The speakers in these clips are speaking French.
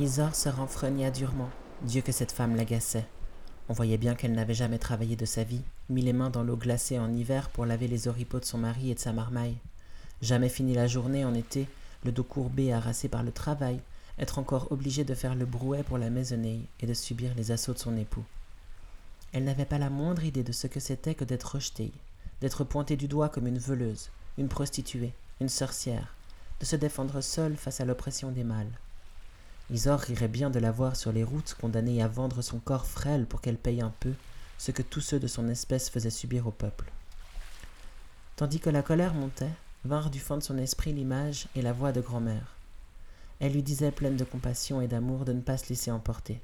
Isor se renfrogna durement. Dieu que cette femme l'agaçait. On voyait bien qu'elle n'avait jamais travaillé de sa vie, mis les mains dans l'eau glacée en hiver pour laver les oripeaux de son mari et de sa marmaille. Jamais fini la journée en été, le dos courbé, harassé par le travail, être encore obligée de faire le brouet pour la maisonnée et de subir les assauts de son époux. Elle n'avait pas la moindre idée de ce que c'était que d'être rejetée, d'être pointée du doigt comme une voleuse, une prostituée, une sorcière, de se défendre seule face à l'oppression des mâles. Isor rirait bien de la voir sur les routes condamnée à vendre son corps frêle pour qu'elle paye un peu ce que tous ceux de son espèce faisaient subir au peuple. Tandis que la colère montait, vinrent du fond de son esprit l'image et la voix de grand-mère. Elle lui disait pleine de compassion et d'amour de ne pas se laisser emporter.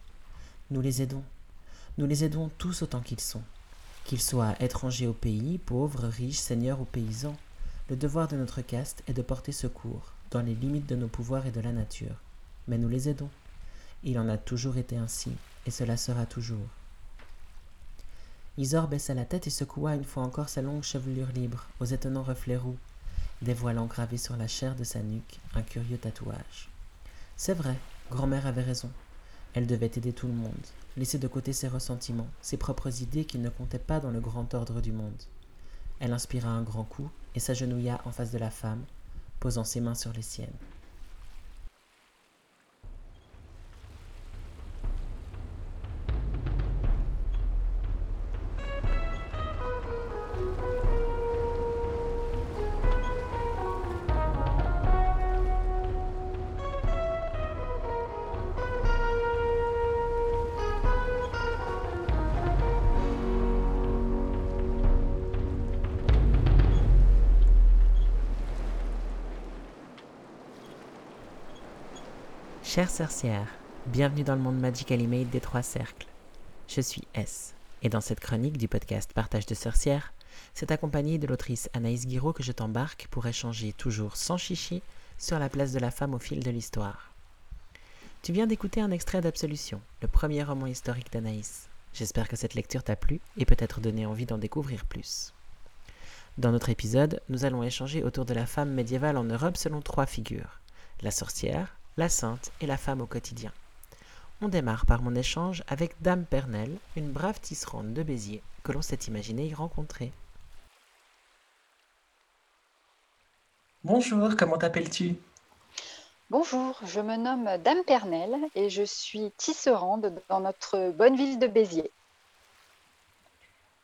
Nous les aidons. Nous les aidons tous autant qu'ils sont. Qu'ils soient étrangers au pays, pauvres, riches, seigneurs ou paysans, le devoir de notre caste est de porter secours, dans les limites de nos pouvoirs et de la nature mais nous les aidons. Il en a toujours été ainsi, et cela sera toujours. Isor baissa la tête et secoua une fois encore sa longue chevelure libre, aux étonnants reflets roux, dévoilant gravé sur la chair de sa nuque un curieux tatouage. C'est vrai, grand-mère avait raison. Elle devait aider tout le monde, laisser de côté ses ressentiments, ses propres idées qui ne comptaient pas dans le grand ordre du monde. Elle inspira un grand coup et s'agenouilla en face de la femme, posant ses mains sur les siennes. Chère sorcière, bienvenue dans le monde Magic Animate des Trois Cercles. Je suis S, et dans cette chronique du podcast Partage de sorcières, c'est accompagné de l'autrice Anaïs Guiraud que je t'embarque pour échanger toujours sans chichi sur la place de la femme au fil de l'histoire. Tu viens d'écouter un extrait d'Absolution, le premier roman historique d'Anaïs. J'espère que cette lecture t'a plu et peut-être donné envie d'en découvrir plus. Dans notre épisode, nous allons échanger autour de la femme médiévale en Europe selon trois figures. La sorcière, la sainte et la femme au quotidien. On démarre par mon échange avec Dame Pernelle, une brave tisserande de Béziers que l'on s'est imaginé y rencontrer. Bonjour, comment t'appelles-tu? Bonjour, je me nomme Dame Pernelle et je suis tisserande dans notre bonne ville de Béziers.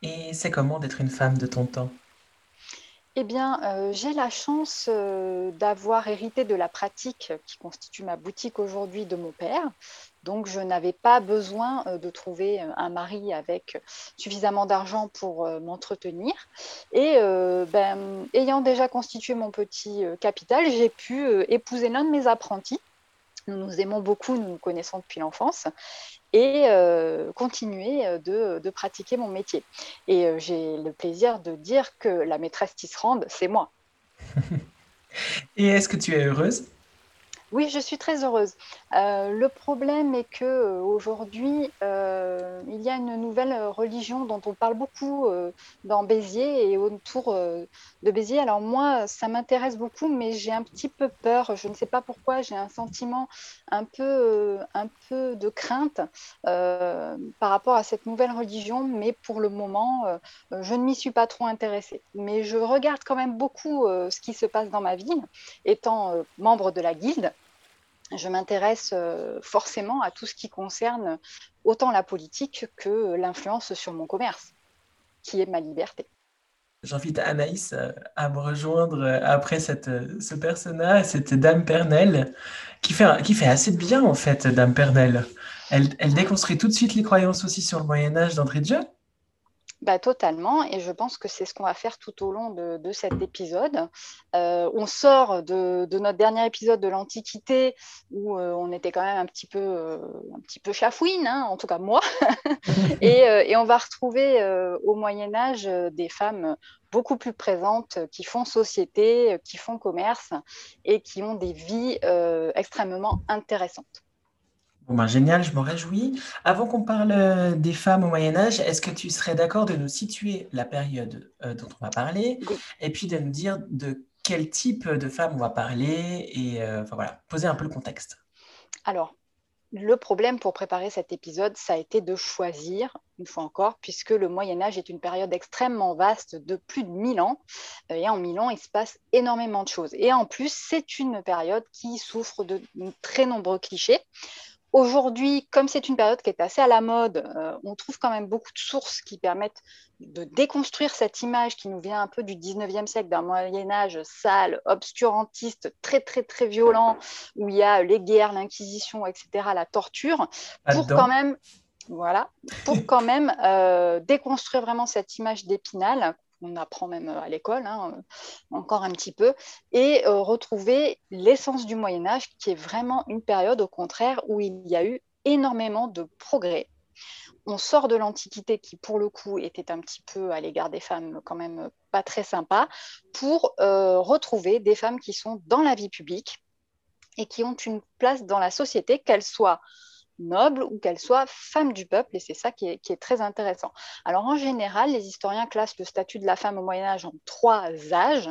Et c'est comment d'être une femme de ton temps? Eh bien, euh, j'ai la chance, euh, d'avoir hérité de la pratique qui constitue ma boutique aujourd'hui de mon père. Donc je n'avais pas besoin, euh, de trouver, un mari avec suffisamment d'argent pour, m'entretenir et ben, ayant déjà constitué mon petit, capital, j'ai pu, épouser l'un de mes apprentis. Nous nous aimons beaucoup, nous nous connaissons depuis l'enfance et euh, continuer euh, de, pratiquer mon métier. Et euh, j'ai le plaisir de dire que la maîtresse tisserande, c'est moi. et est-ce que tu es heureuse? Oui, je suis très heureuse. Euh, le problème est que euh, aujourd'hui, euh, il y a une nouvelle religion dont on parle beaucoup dans Béziers et autour de Béziers. Alors moi, ça m'intéresse beaucoup, mais j'ai un petit peu peur. Je ne sais pas pourquoi. J'ai un sentiment un peu, un peu de crainte par rapport à cette nouvelle religion, mais pour le moment, je ne m'y suis pas trop intéressée. Mais je regarde quand même beaucoup ce qui se passe dans ma ville, étant membre de la guilde je m'intéresse euh, forcément à tout ce qui concerne autant la politique que l'influence sur mon commerce, qui est ma liberté. J'invite Anaïs euh, à me rejoindre euh, après cette, ce personnage, cette Dame Pernelle, qui fait, qui fait assez de bien en fait, Dame Pernelle. Elle, elle déconstruit tout de suite les croyances aussi sur le Moyen Âge d'entrée de jeu. Bah, totalement, et je pense que c'est ce qu'on va faire tout au long de, cet épisode. Euh, on sort de, notre dernier épisode de l'Antiquité où euh, on était quand même un petit peu, euh, un petit peu chafouine, hein, en tout cas moi, et, et, on va retrouver au Moyen Âge des femmes beaucoup plus présentes qui font société, qui font commerce et qui ont des vies extrêmement intéressantes. Bon ben, génial, je m'en réjouis. Avant qu'on parle euh, des femmes au Moyen Âge, est-ce que tu serais d'accord de nous situer la période euh, dont on va parler et puis de nous dire de quel type de femmes on va parler et euh, voilà, poser un peu le contexte. Alors, le problème pour préparer cet épisode, ça a été de choisir, une fois encore, puisque le Moyen Âge est une période extrêmement vaste de plus de 1000 ans. Et en 1000 ans, il se passe énormément de choses. Et en plus, c'est une période qui souffre de très nombreux clichés. Aujourd'hui, comme c'est une période qui est assez à la mode, euh, on trouve quand même beaucoup de sources qui permettent de déconstruire cette image qui nous vient un peu du 19e siècle, d'un Moyen Âge sale, obscurantiste, très très très violent, où il y a les guerres, l'Inquisition, etc., la torture, pour quand même, voilà, pour quand même euh, déconstruire vraiment cette image d'épinal on apprend même à l'école, hein, euh, encore un petit peu, et euh, retrouver l'essence du Moyen Âge, qui est vraiment une période, au contraire, où il y a eu énormément de progrès. On sort de l'Antiquité, qui pour le coup était un petit peu à l'égard des femmes quand même pas très sympa, pour euh, retrouver des femmes qui sont dans la vie publique et qui ont une place dans la société, qu'elles soient noble ou qu'elle soit femme du peuple, et c'est ça qui est, très intéressant. Alors en général, les historiens classent le statut de la femme au Moyen Âge en trois âges,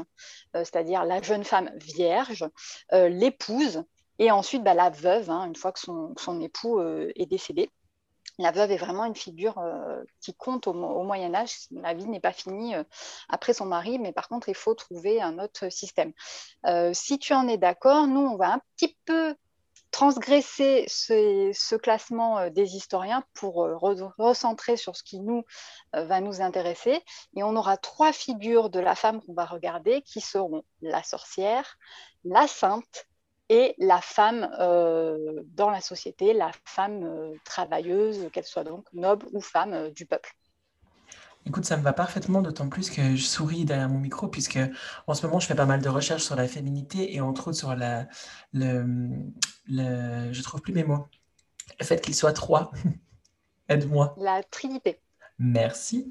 euh, c'est-à-dire la jeune femme vierge, euh, l'épouse, et ensuite bah, la veuve, hein, une fois que son, époux euh, est décédé. La veuve est vraiment une figure qui compte au, au, Moyen Âge. La vie n'est pas finie après son mari, mais par contre, il faut trouver un autre système. si tu en es d'accord, nous, on va un petit peu transgresser ce, classement euh, des historiens pour euh, recentrer sur ce qui nous euh, va nous intéresser. Et on aura trois figures de la femme qu'on va regarder qui seront la sorcière, la sainte et la femme dans la société, la femme travailleuse, qu'elle soit donc noble ou femme du peuple. Écoute, ça me va parfaitement, d'autant plus que je souris derrière mon micro, puisque en ce moment, je fais pas mal de recherches sur la féminité et entre autres sur la, le, le je trouve plus mes mots, le fait qu'il soit trois. Aide-moi. La Trinité. Merci.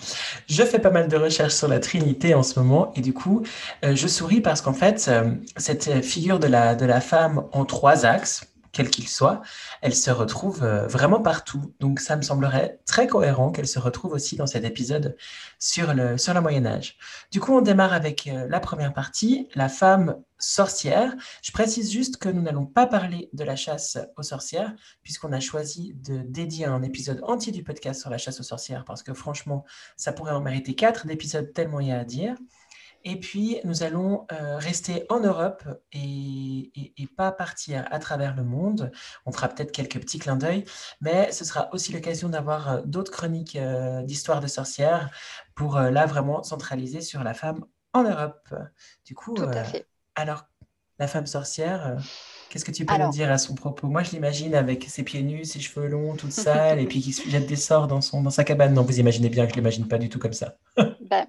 Je fais pas mal de recherches sur la Trinité en ce moment et du coup, euh, je souris parce qu'en fait, euh, cette figure de la, de la femme en trois axes, quel qu'il soit, elle se retrouve euh, vraiment partout. Donc ça me semblerait très cohérent qu'elle se retrouve aussi dans cet épisode sur le, sur le Moyen Âge. Du coup, on démarre avec euh, la première partie, la femme sorcière. Je précise juste que nous n'allons pas parler de la chasse aux sorcières, puisqu'on a choisi de dédier un épisode entier du podcast sur la chasse aux sorcières, parce que franchement, ça pourrait en mériter quatre d'épisodes tellement il y a à dire. Et puis, nous allons euh, rester en Europe et, pas partir à travers le monde. On fera peut-être quelques petits clins d'œil, mais ce sera aussi l'occasion d'avoir euh, d'autres chroniques euh, d'histoire de sorcières pour là vraiment centraliser sur la femme en Europe. Du coup, alors, la femme sorcière, qu'est-ce que tu peux nous dire à son propos? Moi, je l'imagine avec ses pieds nus, ses cheveux longs, toute sale, et puis qui jette des sorts dans, son, dans sa cabane. Non, vous imaginez bien que je l'imagine pas du tout comme ça. ben,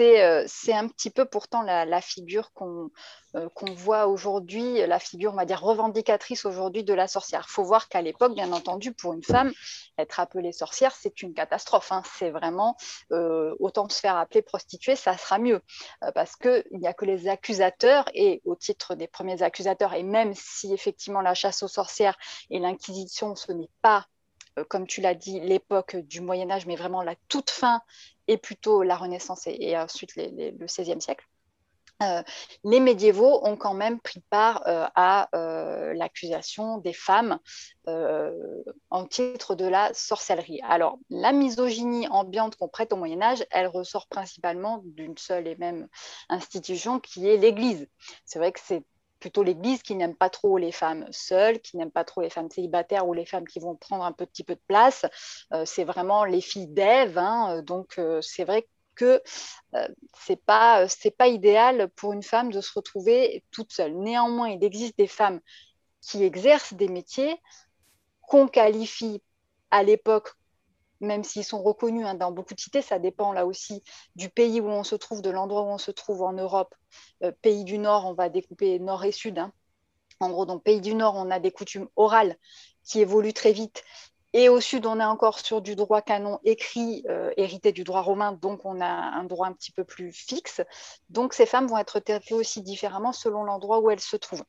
euh, c'est un petit peu pourtant la, figure euh, qu'on voit aujourd'hui, la figure, on va dire, revendicatrice aujourd'hui de la sorcière. Il faut voir qu'à l'époque, bien entendu, pour une femme, être appelée sorcière, c'est une catastrophe. Hein. C'est vraiment, euh, autant se faire appeler prostituée, ça sera mieux. parce qu'il n'y a que les accusateurs, et au titre des premiers accusateurs, et même si effectivement la chasse aux sorcières et l'Inquisition, ce n'est pas comme tu l'as dit, l'époque du Moyen Âge, mais vraiment la toute fin et plutôt la Renaissance et, ensuite le XVIe siècle. Euh, les médiévaux ont quand même pris part euh, à euh, l'accusation des femmes en titre de la sorcellerie. Alors, la misogynie ambiante qu'on prête au Moyen Âge, elle ressort principalement d'une seule et même institution qui est l'Église. C'est vrai que c'est plutôt l'Église qui n'aime pas trop les femmes seules, qui n'aime pas trop les femmes célibataires ou les femmes qui vont prendre un petit peu de place. Euh, c'est vraiment les filles d'Ève. Hein, donc, euh, c'est vrai que euh, c'est pas c'est pas idéal pour une femme de se retrouver toute seule. Néanmoins, il existe des femmes qui exercent des métiers qu'on qualifie à l'époque même s'ils sont reconnus hein, dans beaucoup de cités, ça dépend là aussi du pays où on se trouve, de l'endroit où on se trouve en Europe. Euh, pays du Nord, on va découper Nord et Sud. Hein. En gros, dans pays du Nord, on a des coutumes orales qui évoluent très vite. Et au sud, on est encore sur du droit canon écrit, euh, hérité du droit romain, donc on a un droit un petit peu plus fixe. Donc ces femmes vont être traitées aussi différemment selon l'endroit où elles se trouvent.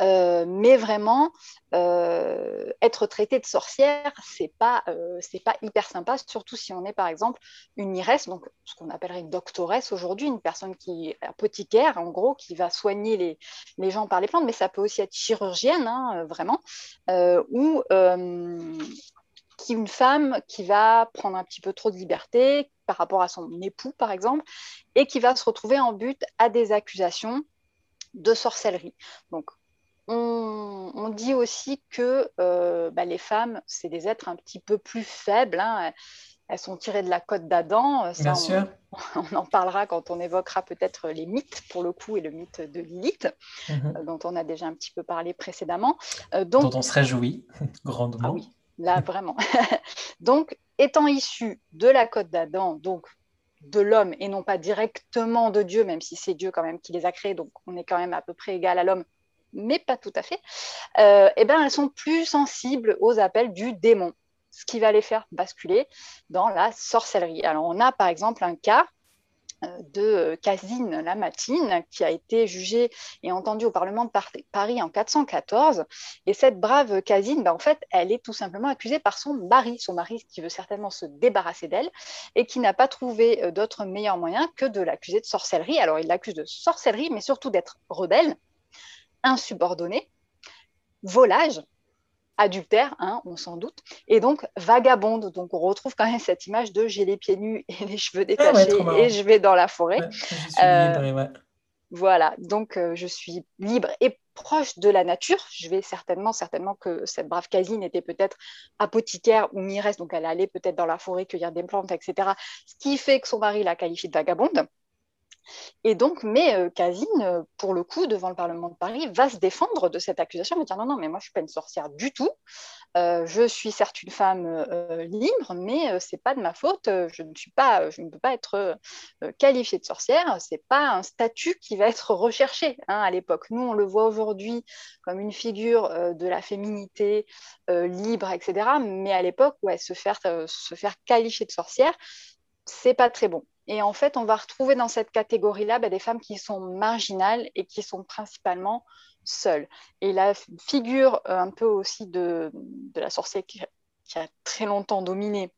Euh, mais vraiment, euh, être traité de sorcière, c'est pas, euh, c'est pas hyper sympa, surtout si on est par exemple une IRES, donc ce qu'on appellerait une doctoresse aujourd'hui, une personne qui apothicaire, en gros, qui va soigner les, les gens par les plantes, mais ça peut aussi être chirurgienne, hein, vraiment, ou qui une femme qui va prendre un petit peu trop de liberté par rapport à son époux, par exemple, et qui va se retrouver en but à des accusations de sorcellerie. Donc, on, dit aussi que euh, bah, les femmes, c'est des êtres un petit peu plus faibles. Hein. Elles sont tirées de la côte d'Adam. Bien on, sûr. On en parlera quand on évoquera peut-être les mythes, pour le coup, et le mythe de Lilith, mhm. euh, dont on a déjà un petit peu parlé précédemment. Euh, dont on se réjouit grandement. Ah oui, là, vraiment. donc, étant issues de la côte d'Adam, donc de l'homme et non pas directement de Dieu, même si c'est Dieu quand même qui les a créés, donc on est quand même à peu près égal à l'homme, mais pas tout à fait, euh, eh ben, elles sont plus sensibles aux appels du démon, ce qui va les faire basculer dans la sorcellerie. Alors on a par exemple un cas euh, de Casine Lamatine, qui a été jugée et entendue au Parlement de Paris en 414. Et cette brave Casine, bah, en fait, elle est tout simplement accusée par son mari, son mari qui veut certainement se débarrasser d'elle et qui n'a pas trouvé euh, d'autre meilleur moyen que de l'accuser de sorcellerie. Alors, il l'accuse de sorcellerie, mais surtout d'être rebelle, insubordonnée, volage, adultère, hein, on s'en doute, et donc vagabonde. Donc on retrouve quand même cette image de j'ai les pieds nus et les cheveux ah détachés et je vais dans la forêt. Euh, voilà, donc euh, je suis libre et proche de la nature. Je vais certainement, certainement que cette brave Casine était peut-être apothicaire ou miresse, donc elle allait peut-être dans la forêt cueillir des plantes, etc. Ce qui fait que son mari la qualifie de vagabonde. Et donc, mais euh, Casine, euh, pour le coup, devant le Parlement de Paris, va se défendre de cette accusation, va dire non, non, mais moi, je ne suis pas une sorcière du tout. Euh, je suis certes une femme libre, mais ce n'est pas de ma faute. Je ne, suis pas, je ne peux pas être qualifiée de sorcière. Ce n'est pas un statut qui va être recherché hein, à l'époque. Nous, on le voit aujourd'hui comme une figure de la féminité libre, etc. Mais à l'époque, ouais, se, faire, se faire qualifier de sorcière, c'est pas très bon. Et en fait, on va retrouver dans cette catégorie-là bah, des femmes qui sont marginales et qui sont principalement seules. Et la figure euh, un peu aussi de, la sorcière qui, a très longtemps dominé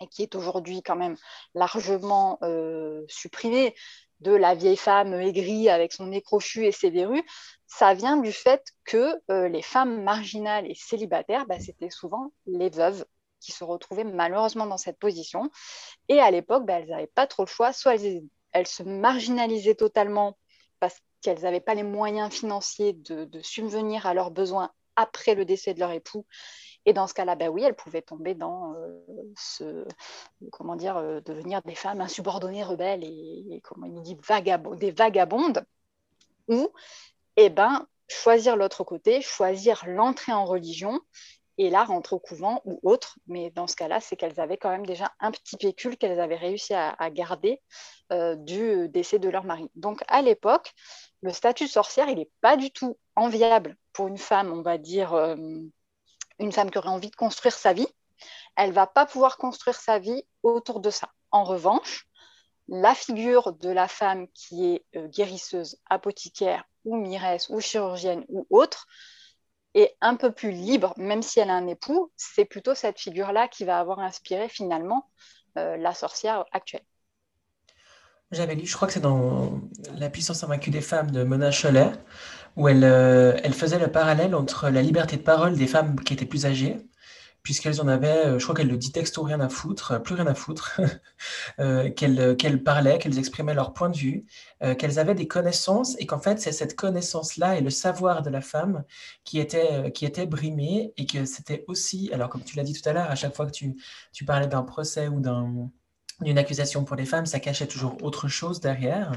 et qui est aujourd'hui quand même largement euh, supprimée, de la vieille femme aigrie avec son nez crochu et ses verrues, ça vient du fait que euh, les femmes marginales et célibataires, bah, c'était souvent les veuves qui se retrouvaient malheureusement dans cette position. Et à l'époque, bah, elles n'avaient pas trop le choix. Soit elles, se marginalisaient totalement parce qu'elles n'avaient pas les moyens financiers de, subvenir à leurs besoins après le décès de leur époux. Et dans ce cas-là, bah oui, elles pouvaient tomber dans euh, ce, comment dire, euh, devenir des femmes insubordonnées, rebelles et, comment il dit, des vagabondes, ou, eh ben, choisir l'autre côté, choisir l'entrée en religion et là rentrer au couvent ou autre. Mais dans ce cas-là, c'est qu'elles avaient quand même déjà un petit pécule qu'elles avaient réussi à, garder euh, du décès de leur mari. Donc à l'époque, le statut de sorcière, il n'est pas du tout enviable pour une femme, on va dire, euh, une femme qui aurait envie de construire sa vie. Elle va pas pouvoir construire sa vie autour de ça. En revanche, la figure de la femme qui est euh, guérisseuse, apothicaire ou miresse ou chirurgienne ou autre, et un peu plus libre, même si elle a un époux, c'est plutôt cette figure-là qui va avoir inspiré finalement euh, la sorcière actuelle. J'avais lu, je crois que c'est dans La puissance invaincue des femmes de Mona Scholler, où elle, euh, elle faisait le parallèle entre la liberté de parole des femmes qui étaient plus âgées puisqu'elles en avaient, euh, je crois qu'elles le dit texto, rien à foutre, euh, plus rien à foutre, euh, qu'elles parlaient, qu'elles exprimaient leur point de vue, qu'elles avaient des connaissances, et qu'en fait, c'est cette connaissance-là et le savoir de la femme qui était, qui était brimé, et que c'était aussi, alors comme tu l'as dit tout à l'heure, à chaque fois que tu, tu parlais d'un procès ou d'un d'une accusation pour les femmes, ça cachait toujours autre chose derrière.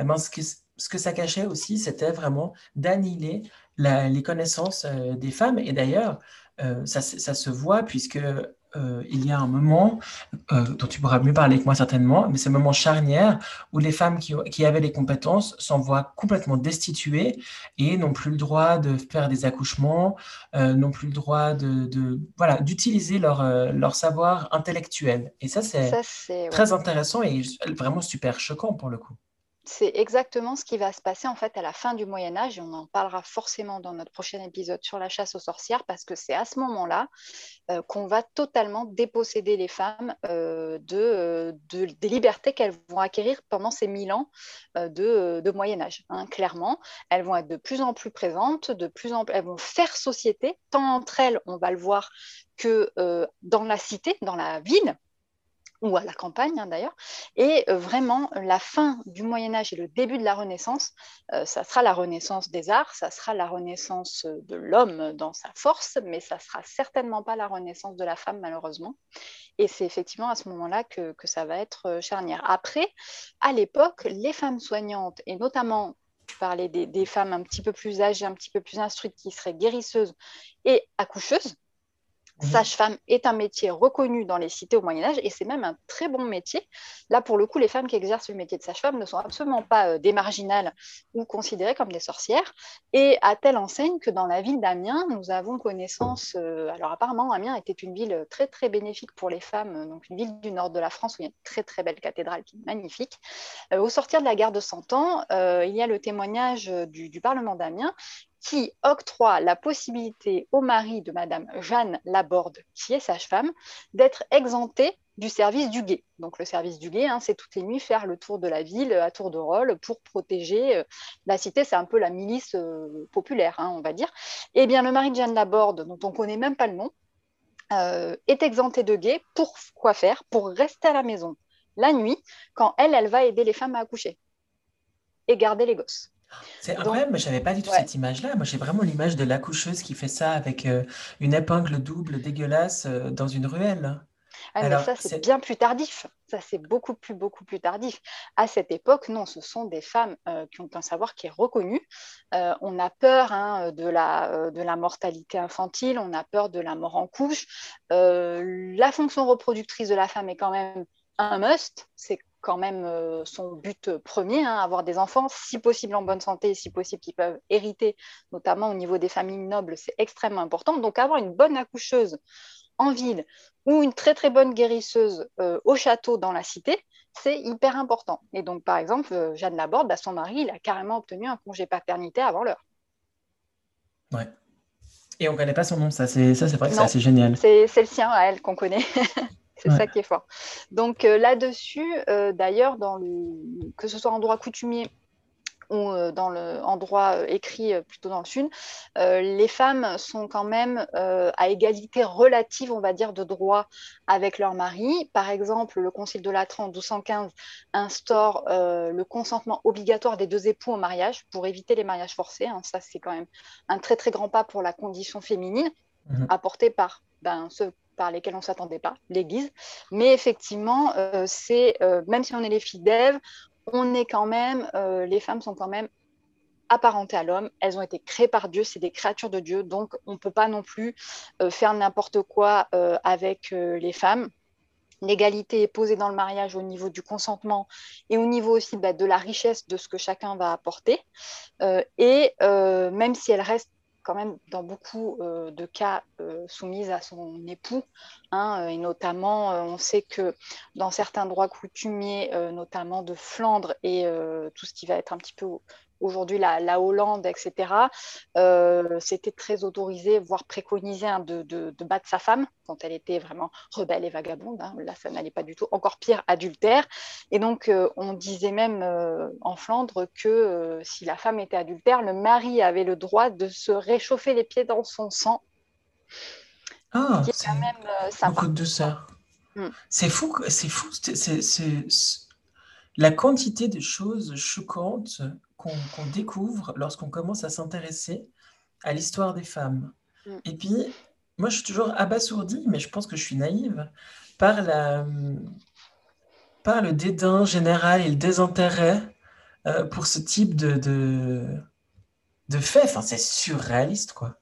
Eh ben, ce, que, ce que ça cachait aussi, c'était vraiment d'annihiler les connaissances des femmes. Et d'ailleurs, euh, ça, se voit puisque euh, il y a un moment euh, dont tu pourras mieux parler que moi certainement, mais c'est un moment charnière où les femmes qui, avaient les compétences s'en voient complètement destituées et n'ont plus le droit de faire des accouchements, n'ont plus le droit de, voilà d'utiliser leur, leur savoir intellectuel. Et ça c'est très intéressant et vraiment super choquant pour le coup. C'est exactement ce qui va se passer en fait à la fin du Moyen Âge et on en parlera forcément dans notre prochain épisode sur la chasse aux sorcières parce que c'est à ce moment-là euh, qu'on va totalement déposséder les femmes euh, de, des libertés qu'elles vont acquérir pendant ces mille ans de, Moyen Âge. Hein, clairement, elles vont être de plus en plus présentes, de plus en elles vont faire société, tant entre elles, on va le voir, que dans la cité, dans la ville ou à la campagne hein, d'ailleurs. Et euh, vraiment, la fin du Moyen Âge et le début de la Renaissance, euh, ça sera la Renaissance des arts, ça sera la Renaissance de l'homme dans sa force, mais ça sera certainement pas la Renaissance de la femme malheureusement. Et c'est effectivement à ce moment-là que, ça va être euh, charnière. Après, à l'époque, les femmes soignantes, et notamment parler des, des femmes un petit peu plus âgées, un petit peu plus instruites, qui seraient guérisseuses et accoucheuses, Sage-femme est un métier reconnu dans les cités au Moyen Âge et c'est même un très bon métier. Là, pour le coup, les femmes qui exercent le métier de sage-femme ne sont absolument pas euh, des marginales ou considérées comme des sorcières. Et à telle enseigne que dans la ville d'Amiens, nous avons connaissance. Euh, alors apparemment, Amiens était une ville très très bénéfique pour les femmes, donc une ville du nord de la France où il y a une très très belle cathédrale qui est magnifique. Euh, au sortir de la guerre de Cent Ans, il y a le témoignage du Parlement d'Amiens qui octroie la possibilité au mari de Madame Jeanne Laborde, qui est sage-femme, d'être exempté du service du guet. Donc le service du guet, hein, c'est toutes les nuits faire le tour de la ville à tour de rôle pour protéger euh, la cité. C'est un peu la milice euh, populaire, hein, on va dire. Eh bien, le mari de Jeanne Laborde, dont on connaît même pas le nom, euh, est exempté de guet. Pour quoi faire? Pour rester à la maison la nuit, quand elle, elle va aider les femmes à accoucher et garder les gosses. C'est incroyable, mais je n'avais pas du tout cette image-là. Moi, j'ai vraiment l'image de l'accoucheuse qui fait ça avec euh, une épingle double dégueulasse euh, dans une ruelle. Ah, mais ça, c'est bien plus tardif. Ça, c'est beaucoup plus, beaucoup plus tardif. À cette époque, non, ce sont des femmes euh, qui ont un savoir qui est reconnu. on a peur hein, de, la, de la mortalité infantile, on a peur de la mort en couche. la fonction reproductrice de la femme est quand même un must. C'est quand même euh, son but premier, hein, avoir des enfants, si possible en bonne santé, si possible qui peuvent hériter, notamment au niveau des familles nobles, c'est extrêmement important. Donc avoir une bonne accoucheuse en ville ou une très très bonne guérisseuse euh, au château dans la cité, c'est hyper important. Et donc par exemple, euh, Jeanne Laborde, bah, son mari, il a carrément obtenu un congé paternité avant l'heure. Ouais. Et on ne connaît pas son nom, ça c'est vrai que c'est assez génial. C'est le sien à elle qu'on connaît. C'est ça qui est fort. Donc euh, là-dessus, euh, d'ailleurs, que ce soit en droit coutumier ou euh, dans le, en droit écrit plutôt dans le sud, les femmes sont quand même à égalité relative, on va dire, de droit avec leur mari. Par exemple, le Concile de Latran en 1215 instaure le consentement obligatoire des deux époux au mariage pour éviter les mariages forcés. Hein. Ça, c'est quand même un très très grand pas pour la condition féminine, mmh apporté par ben, ce par lesquels on ne s'attendait pas, l'Église. Mais effectivement, euh, c'est euh, même si on est les filles d'Ève, on est quand même, euh, les femmes sont quand même apparentées à l'homme. Elles ont été créées par Dieu, c'est des créatures de Dieu, donc on ne peut pas non plus faire n'importe quoi avec les femmes. L'égalité est posée dans le mariage au niveau du consentement et au niveau aussi bah, de la richesse de ce que chacun va apporter. et même si elle reste quand même dans beaucoup euh, de cas euh, soumise à son époux. Hein, et notamment, euh, on sait que dans certains droits coutumiers, notamment de Flandre et tout ce qui va être un petit peu aujourd'hui la, Hollande, etc., euh, c'était très autorisé, voire préconisé hein, de, battre sa femme quand elle était vraiment rebelle et vagabonde. Hein. Là, ça n'allait pas du tout. Encore pire, adultère. Et donc, euh, on disait même euh, en Flandre que si la femme était adultère, le mari avait le droit de se réchauffer les pieds dans son sang. Ah, c'est quand même beaucoup de douceur. Hmm. C'est fou, c'est fou, c'est la quantité de choses choquantes qu'on découvre lorsqu'on commence à s'intéresser à l'histoire des femmes. Mm. Et puis, moi, je suis toujours abasourdie, mais je pense que je suis naïve, par, la, par le dédain général et le désintérêt euh, pour ce type de, de fait. Enfin, c'est surréaliste, quoi.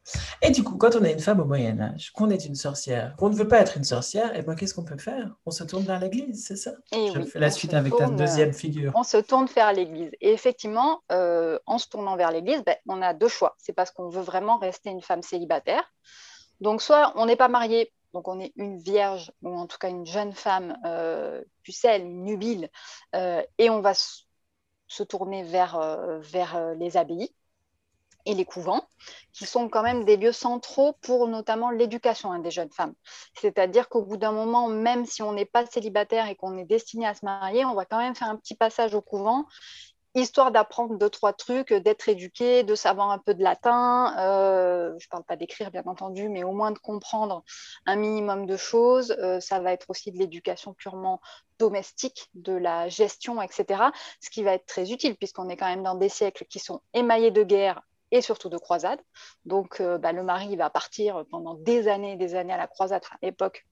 Et du coup, quand on est une femme au Moyen Âge, qu'on est une sorcière, qu'on ne veut pas être une sorcière, et eh ben qu'est-ce qu'on peut faire? On se tourne vers l'Église, c'est ça? Et eh Je fais la suite avec ta deuxième figure. On se tourne vers l'Église. Et effectivement, euh, en se tournant vers l'Église, ben, on a deux choix. C'est parce qu'on veut vraiment rester une femme célibataire. Donc, soit on n'est pas marié, donc on est une vierge, ou en tout cas une jeune femme euh, pucelle, nubile, euh, et on va se tourner vers, vers les abbayes et les couvents, qui sont quand même des lieux centraux pour notamment l'éducation hein, des jeunes femmes. C'est-à-dire qu'au bout d'un moment, même si on n'est pas célibataire et qu'on est destiné à se marier, on va quand même faire un petit passage au couvent histoire d'apprendre deux, trois trucs, d'être éduqué, de savoir un peu de latin. Euh, je ne parle pas d'écrire, bien entendu, mais au moins de comprendre un minimum de choses. Euh, ça va être aussi de l'éducation purement domestique, de la gestion, etc. Ce qui va être très utile, puisqu'on est quand même dans des siècles qui sont émaillés de guerre et surtout de croisades. Donc, euh, bah, le mari va partir pendant des années et des années à la croisade, à l'époque,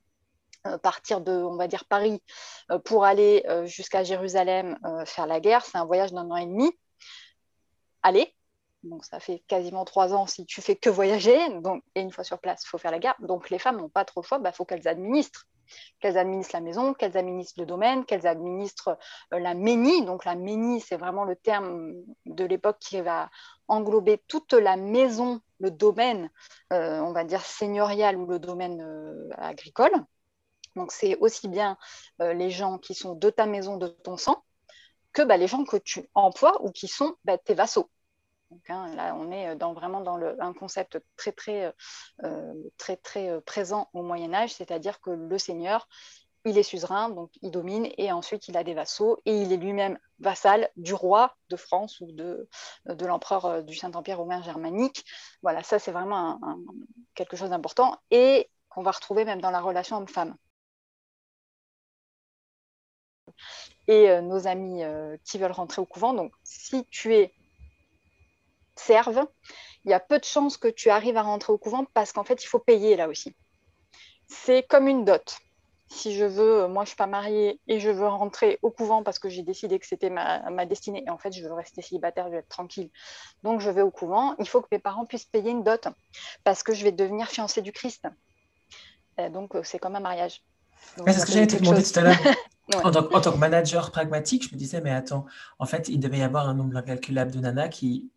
euh, partir de, on va dire, Paris euh, pour aller jusqu'à Jérusalem faire la guerre. C'est un voyage d'un an et demi. Aller, donc ça fait quasiment trois ans si tu fais que voyager, et une fois sur place, il faut faire la guerre. Donc les femmes n'ont pas trop le choix, il bah, faut qu'elles administrent. Qu'elles administrent la maison, qu'elles administrent le domaine, qu'elles administrent la ménie. Donc la ménie, c'est vraiment le terme de l'époque qui va englober toute la maison, le domaine, on va dire seigneurial ou le domaine agricole. Donc, c'est aussi bien euh, les gens qui sont de ta maison, de ton sang, que bah, les gens que tu emploies ou qui sont bah, tes vassaux. Hein, là, on est dans, vraiment dans un concept très, très, euh, très, très euh, présent au Moyen Âge, c'est-à-dire que le seigneur, il est suzerain, donc il domine, et ensuite il a des vassaux, et il est lui-même vassal du roi de France ou de, l'empereur du Saint-Empire romain germanique. Voilà, ça c'est vraiment quelque chose d'important, et qu'on va retrouver même dans la relation homme-femme et euh, nos amis euh, qui veulent rentrer au couvent. Donc, si tu es serve, il y a peu de chances que tu arrives à rentrer au couvent parce qu'en fait, il faut payer là aussi. C'est comme une dot. Si je veux, euh, moi je ne suis pas mariée et je veux rentrer au couvent parce que j'ai décidé que c'était ma, destinée et en fait je veux rester célibataire, je veux être tranquille, donc je vais au couvent, il faut que mes parents puissent payer une dot parce que je vais devenir fiancée du Christ. donc c'est comme un mariage. c'est ce que j'allais te demander tout à l'heure. En, tant, que manager pragmatique, je me disais, mais attends, en fait, il devait y avoir un nombre incalculable de nanas qui,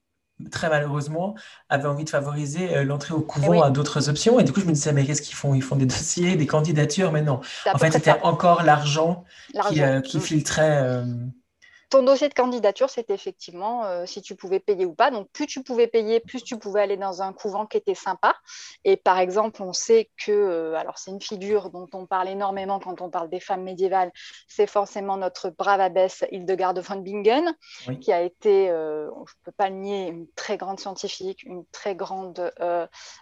très malheureusement, avaient envie de favoriser euh, l'entrée au couvent à d'autres options. Et du coup, je me disais, mais qu'est-ce qu'ils font? Ils font des dossiers, des candidatures, mais non. En fait, c'était encore l'argent qui, euh, qui, mm. filtrait. Euh, ton dossier de candidature, c'était effectivement euh, si tu pouvais payer ou pas. Donc, plus tu pouvais payer, plus tu pouvais aller dans un couvent qui était sympa. Et par exemple, on sait que, euh, alors c'est une figure dont on parle énormément quand on parle des femmes médiévales, c'est forcément notre brave abbesse Hildegarde von Bingen, qui a été, euh, je ne peux pas le nier, une très grande scientifique, une très grande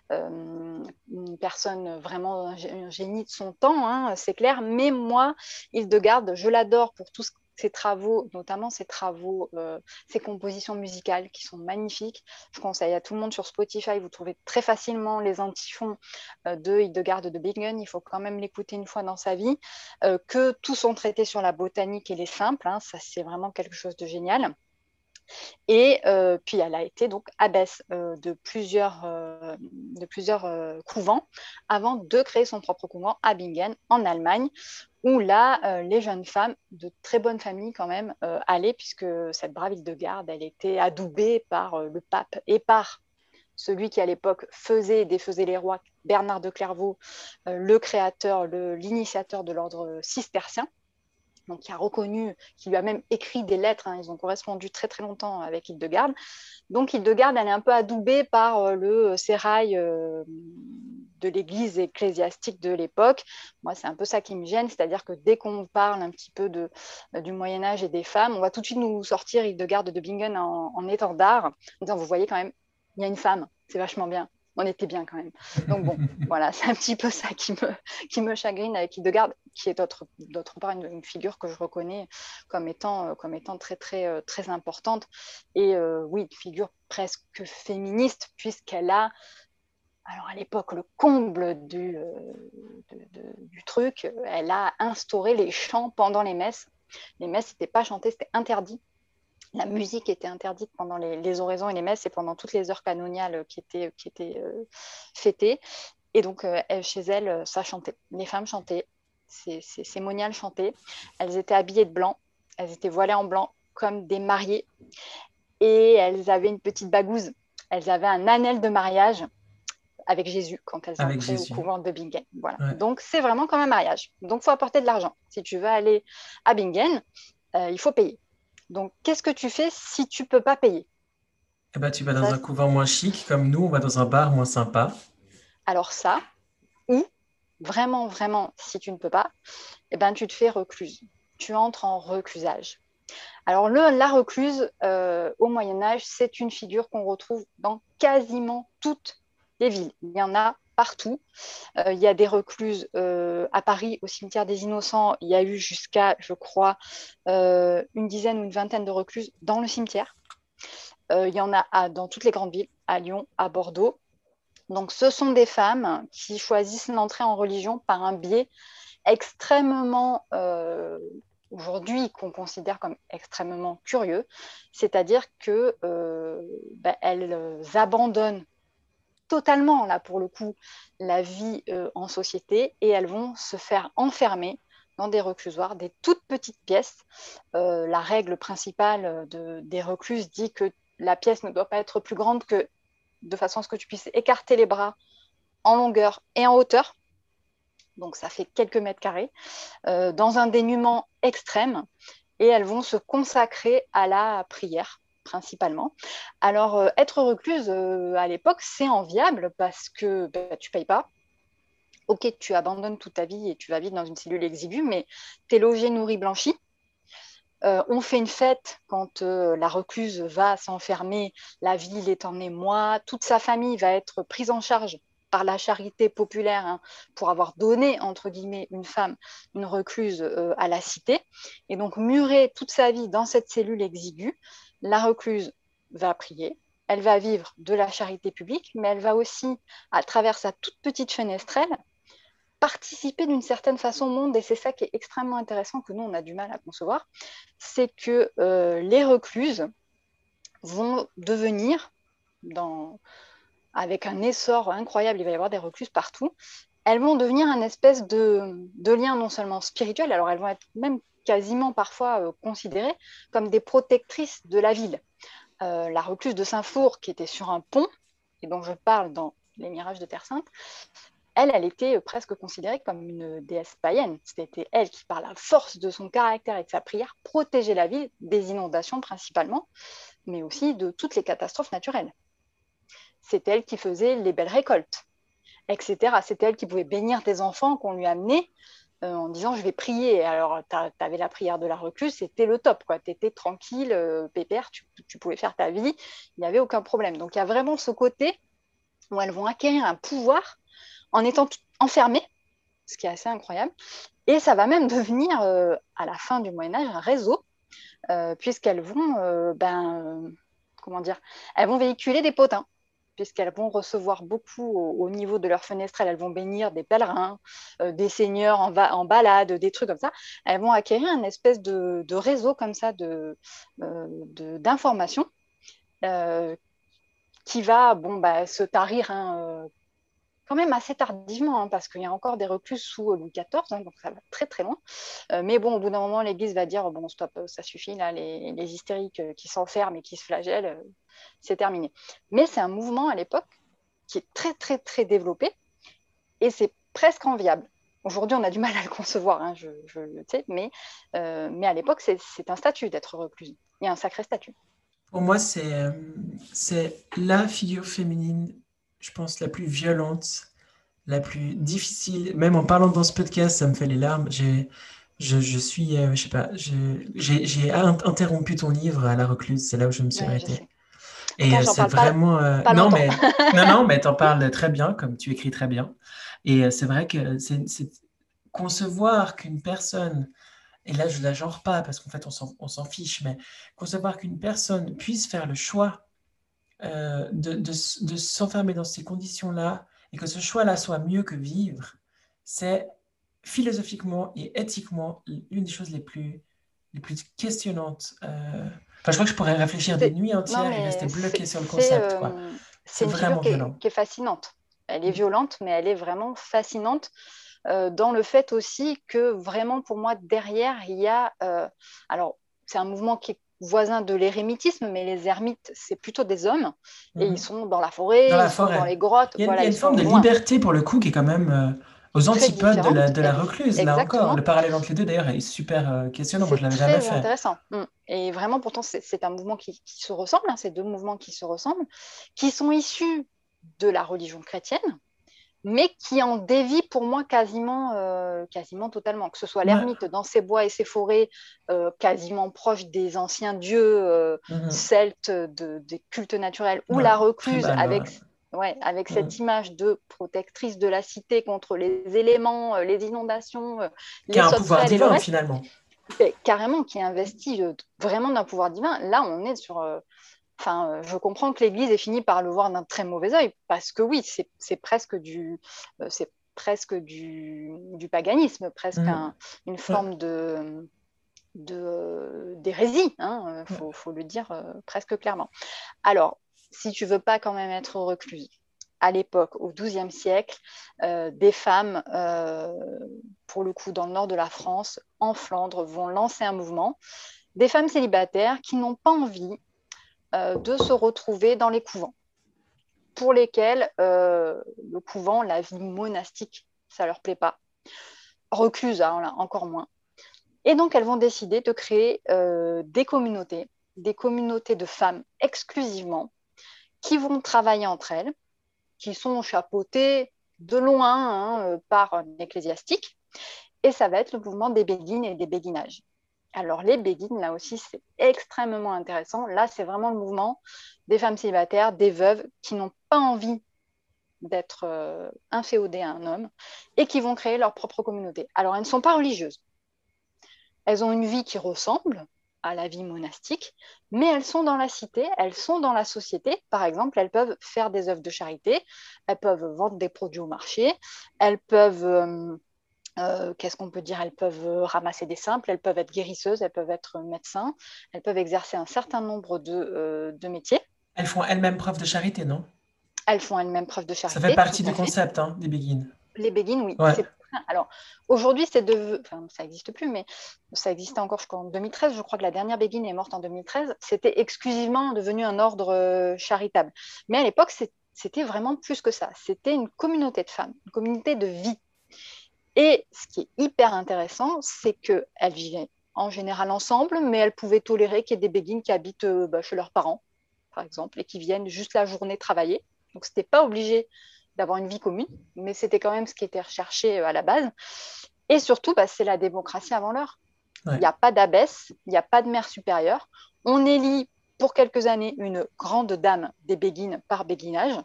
une personne vraiment un génie de son temps, hein, c'est clair. Mais moi, Hildegarde, je l'adore pour tout ce ses travaux, notamment ses travaux, euh, ses compositions musicales qui sont magnifiques. Je conseille à tout le monde sur Spotify, vous trouvez très facilement les antiphons euh, de Hildegarde de Bingen. Il faut quand même l'écouter une fois dans sa vie. Euh, que tous sont traités sur la botanique et les simples, hein. ça c'est vraiment quelque chose de génial. Et euh, puis elle a été donc abbesse euh, euh, de plusieurs couvents avant de créer son propre couvent à Bingen en Allemagne, où là, les jeunes femmes de très bonne famille quand même allaient, puisque cette brave de garde, elle était adoubée par le pape et par celui qui à l'époque faisait et défaisait les rois, Bernard de Clairvaux, le créateur, l'initiateur de l'ordre cistercien donc qui a reconnu, qui lui a même écrit des lettres, hein. ils ont correspondu très très longtemps avec Hildegarde. Donc Hildegarde, elle est un peu adoubée par euh, le sérail euh, de l'église ecclésiastique de l'époque. Moi, c'est un peu ça qui me gêne, c'est-à-dire que dès qu'on parle un petit peu de, euh, du Moyen Âge et des femmes, on va tout de suite nous sortir Hildegarde de Bingen en, en étendard, en disant, vous voyez quand même, il y a une femme, c'est vachement bien on était bien quand même. Donc bon, voilà, c'est un petit peu ça qui me, chagrine avec Hildegarde, qui est d'autre part une, figure que je reconnais comme étant, euh, très, très, euh, très importante. Et euh, oui, une figure presque féministe, puisqu'elle a, alors à l'époque, le comble du, du truc, elle a instauré les chants pendant les messes. Les messes n'étaient pas chantées, c'était interdit la musique était interdite pendant les, oraisons et les messes et pendant toutes les heures canoniales qui étaient, qui étaient euh, fêtées. Et donc, euh, chez elles, ça chantait. Les femmes chantaient, ces, ces, moniales chantaient. Elles étaient habillées de blanc, elles étaient voilées en blanc comme des mariées. Et elles avaient une petite bagouze. Elles avaient un anel de mariage avec Jésus quand elles entraient au couvent de Bingen. Voilà. Donc, c'est vraiment comme un mariage. Donc, il faut apporter de l'argent. Si tu veux aller à Bingen, euh, il faut payer Donc, qu'est-ce que tu fais si tu peux pas payer? Eh ben, Tu vas dans un couvent moins chic, comme nous, on va dans un bar moins sympa. Alors ça, ou vraiment, vraiment, si tu ne peux pas, eh ben, tu te fais recluse. Tu entres en reclusage. Alors le, la recluse euh, au Moyen Âge, c'est une figure qu'on retrouve dans quasiment toutes les villes. Il y en a partout. Euh, il y a des recluses euh, à Paris, au cimetière des Innocents. Il y a eu jusqu'à, je crois, une dizaine ou une vingtaine de recluses dans le cimetière. il y en a dans toutes les grandes villes, à Lyon, à Bordeaux. Donc ce sont des femmes qui choisissent l'entrée en religion par un biais extrêmement aujourd'hui qu'on considère comme extrêmement curieux, c'est-à-dire euh, ben, abandonnent totalement, là pour le coup, la vie euh, en société et elles vont se faire enfermer dans des reclusoires, des toutes petites pièces. Euh, la règle principale des recluses dit que la pièce ne doit pas être plus grande que de façon à ce que tu puisses écarter les bras en longueur et en hauteur donc ça fait quelques mètres carrés, euh, dans un dénuement extrême, et elles vont se consacrer à la prière principalement. Alors, euh, être recluse euh, à l'époque, c'est enviable parce que bah, tu payes pas. Ok, tu abandonnes toute ta vie et tu vas vivre dans une cellule exiguë, mais tu es logé, nourri, blanchi. on fait une fête quand la recluse va s'enfermer, la ville est en émoi, toute sa famille va être prise en charge par la charité populaire hein, pour avoir donné, entre guillemets, une femme, une recluse euh, à la cité. Et donc, murée toute sa vie dans cette cellule exiguë, la recluse va prier, elle va vivre de la charité publique, mais elle va aussi, à travers sa toute petite fenestrelle, participer d'une certaine façon au monde, et c'est ça qui est extrêmement intéressant, que nous, on a du mal à concevoir, c'est que euh, les recluses vont devenir, avec un essor incroyable, il va y avoir des recluses partout, elles vont devenir un espèce de, lien non seulement spirituel, alors elles vont être même quasiment parfois euh, considérées comme des protectrices de la ville. Euh, la recluse de Saint-Four, qui était sur un pont, et dont je parle dans Les Mirages de Terre Sainte, elle, elle était presque considérée comme une déesse païenne. C'était elle qui, par la force de son caractère et de sa prière, protégeait la ville des inondations principalement, mais aussi de toutes les catastrophes naturelles c'est elle qui faisait les belles récoltes, etc. C'est elle qui pouvait bénir des enfants qu'on lui amenait euh, en disant je vais prier. Alors, tu avais la prière de la recluse, c'était le top. Tu étais tranquille, euh, pépère, tu, pouvais faire ta vie, il n'y avait aucun problème. Donc, il y a vraiment ce côté où elles vont acquérir un pouvoir en étant enfermées, ce qui est assez incroyable. Et ça va même devenir, euh, à la fin du Moyen-Âge, un réseau, puisqu'elles vont, ben, comment dire, elles vont véhiculer des potins puisqu'elles vont recevoir beaucoup au, niveau de leur fenestrelle, elles vont bénir des pèlerins, euh, des seigneurs en, balade, des trucs comme ça. Elles vont acquérir un espèce de, réseau comme ça euh, d'informations euh, qui va bon, bah, se tarir hein, quand même assez tardivement, hein, parce qu'il y a encore des reclus sous Louis XIV, hein, donc ça va très très loin. mais bon, au bout d'un moment, l'Église va dire bon, stop, ça suffit, là, les, les hystériques qui s'enferment et qui se flagellent, c'est terminé. Mais c'est un mouvement à l'époque qui est très, très, très développé et c'est presque enviable. Aujourd'hui, on a du mal à le concevoir, hein, je, le sais, mais, euh, mais à l'époque, c'est un statut d'être recluse. Il y a un sacré statut. Pour moi, c'est la figure féminine, je pense, la plus violente, la plus difficile. Même en parlant dans ce podcast, ça me fait les larmes. J'ai je, je, suis, euh, je sais pas, j'ai interrompu ton livre à la recluse, c'est là où je me suis arrêtée. Et euh, c'est vraiment. Euh, non, mais, non, non, mais tu en parles très bien, comme tu écris très bien. Et euh, c'est vrai que c'est concevoir qu'une personne, et là je ne la genre pas parce qu'en fait on s'en fiche, mais concevoir qu'une personne puisse faire le choix de, de, de s'enfermer dans ces conditions-là et que ce choix-là soit mieux que vivre, c'est philosophiquement et éthiquement l'une des choses les plus, les plus questionnantes je crois que je pourrais réfléchir des nuits entières et rester bloqué sur le concept. Euh, c'est vraiment qui violent. qui est fascinante. Elle est mm. violente, mais elle est vraiment fascinante. Euh, dans le fait aussi que vraiment pour moi derrière il y a euh, alors c'est un mouvement qui est voisin de l'érémitisme mais les ermites c'est plutôt des hommes et mm-hmm. ils sont dans la forêt, dans, ils sont dans les grottes il y a, une forme de liberté pour le coup qui est quand même aux antipodes de la, de la, recluse, là encore. Le parallèle entre les deux, d'ailleurs, est super euh, questionnant. Moi, je l'avais jamais fait. intéressant. Mm. Et vraiment, pourtant, c'est un mouvement qui, se ressemble, hein, ces deux mouvements qui se ressemblent, qui sont issus de la religion chrétienne, mais qui en dévient pour moi quasiment, euh, quasiment totalement. Que ce soit l'ermite dans ses bois et ses forêts, euh, quasiment proche des anciens dieux mm-hmm. celtes de, des cultes naturels, ou la recluse avec Ouais, avec cette image de protectrice de la cité contre les éléments, euh, les inondations, euh, qui a un pouvoir divin finalement. carrément, qui est investi euh, vraiment d'un pouvoir divin. Là, on est sur. Enfin, je comprends que l'Église ait fini par le voir d'un très mauvais œil, parce que oui, c'est presque du, c'est presque du, du, paganisme, presque mm. une forme de d'hérésie, il hein, faut, faut, le dire presque clairement. Alors, si tu veux pas quand même être recluse. À l'époque, au XIIe siècle, euh, des femmes, euh, pour le coup dans le nord de la France, en Flandre, vont lancer un mouvement. Des femmes célibataires qui n'ont pas envie euh, de se retrouver dans les couvents, pour lesquels le couvent, la vie monastique, ça leur plaît pas. Recluse, hein, encore moins. Et donc, elles vont décider de créer des communautés, des communautés de femmes exclusivement, qui vont travailler entre elles, qui sont chapeautées de loin hein, euh, par un ecclésiastique. Et ça va être le mouvement des béguines et des béguinages. Alors les béguines, là aussi, c'est extrêmement intéressant. Là, c'est vraiment le mouvement des femmes célibataires, des veuves qui n'ont pas envie d'être euh, inféodées à un homme et qui vont créer leur propre communauté. Alors, elles ne sont pas religieuses. Elles ont une vie qui ressemble, à la vie monastique, mais elles sont dans la cité, elles sont dans la société. Par exemple, elles peuvent faire des œuvres de charité, elles peuvent vendre des produits au marché, elles peuvent, euh, euh, qu'est-ce qu'on peut dire, elles peuvent ramasser des simples, elles peuvent être guérisseuses, elles peuvent être médecins, elles peuvent exercer un certain nombre de, euh, de métiers. Elles font elles-mêmes preuve de charité, non? Elles font elles-mêmes preuve de charité. Ça fait partie du concept hein, des béguines. Les béguines, oui. Alors, aujourd'hui, ça n'existe plus, mais ça existait encore en 2013. Je crois que la dernière béguine est morte en 2013. C'était exclusivement devenu un ordre euh, charitable. Mais à l'époque, c'était vraiment plus que ça. C'était une communauté de femmes, une communauté de vie. Et ce qui est hyper intéressant, c'est qu'elles vivaient en général ensemble, mais elles pouvaient tolérer qu'il y ait des béguines qui habitent euh, bah, chez leurs parents, par exemple, et qui viennent juste la journée travailler. Donc, ce n'était pas obligé d'avoir une vie commune, mais c'était quand même ce qui était recherché euh, à la base. Et surtout, bah, c'est la démocratie avant l'heure. Il n'y a pas d'abbesse, il n'y a pas de mère supérieure. On élit pour quelques années une grande dame des béguines par béguinage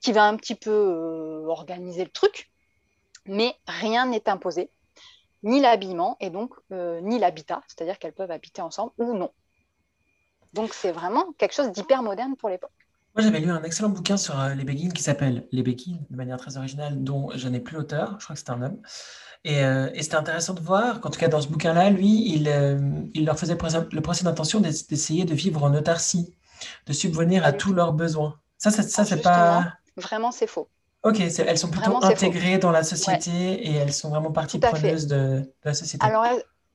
qui va un petit peu euh, organiser le truc, mais rien n'est imposé, ni l'habillement et donc euh, ni l'habitat, c'est-à-dire qu'elles peuvent habiter ensemble ou non. Donc c'est vraiment quelque chose d'hyper moderne pour l'époque. Moi, j'avais lu un excellent bouquin sur euh, les béguines qui s'appelle Les béguines, de manière très originale, dont je n'ai plus l'auteur, je crois que c'était un homme. Et, euh, et c'était intéressant de voir qu'en tout cas, dans ce bouquin-là, lui, il, euh, il leur faisait le procès d'intention d'essayer de vivre en autarcie, de subvenir à tous leurs besoins. Ça, ça, ça c'est pas. Vraiment, c'est faux. Ok, elles sont plutôt intégrées dans la société et elles sont vraiment partie preneuse de, de, la société. Alors,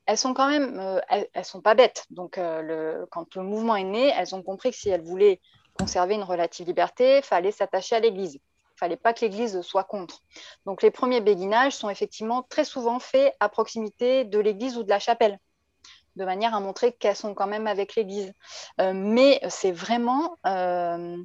elles, sont quand même, elles, elles, sont pas bêtes. Donc, le, quand le mouvement est né, elles ont compris que si elles voulaient conserver une relative liberté, fallait s'attacher à l'Église. Il fallait pas que l'Église soit contre. Donc les premiers béguinages sont effectivement très souvent faits à proximité de l'Église ou de la chapelle, de manière à montrer qu'elles sont quand même avec l'Église. Euh, mais c'est vraiment euh,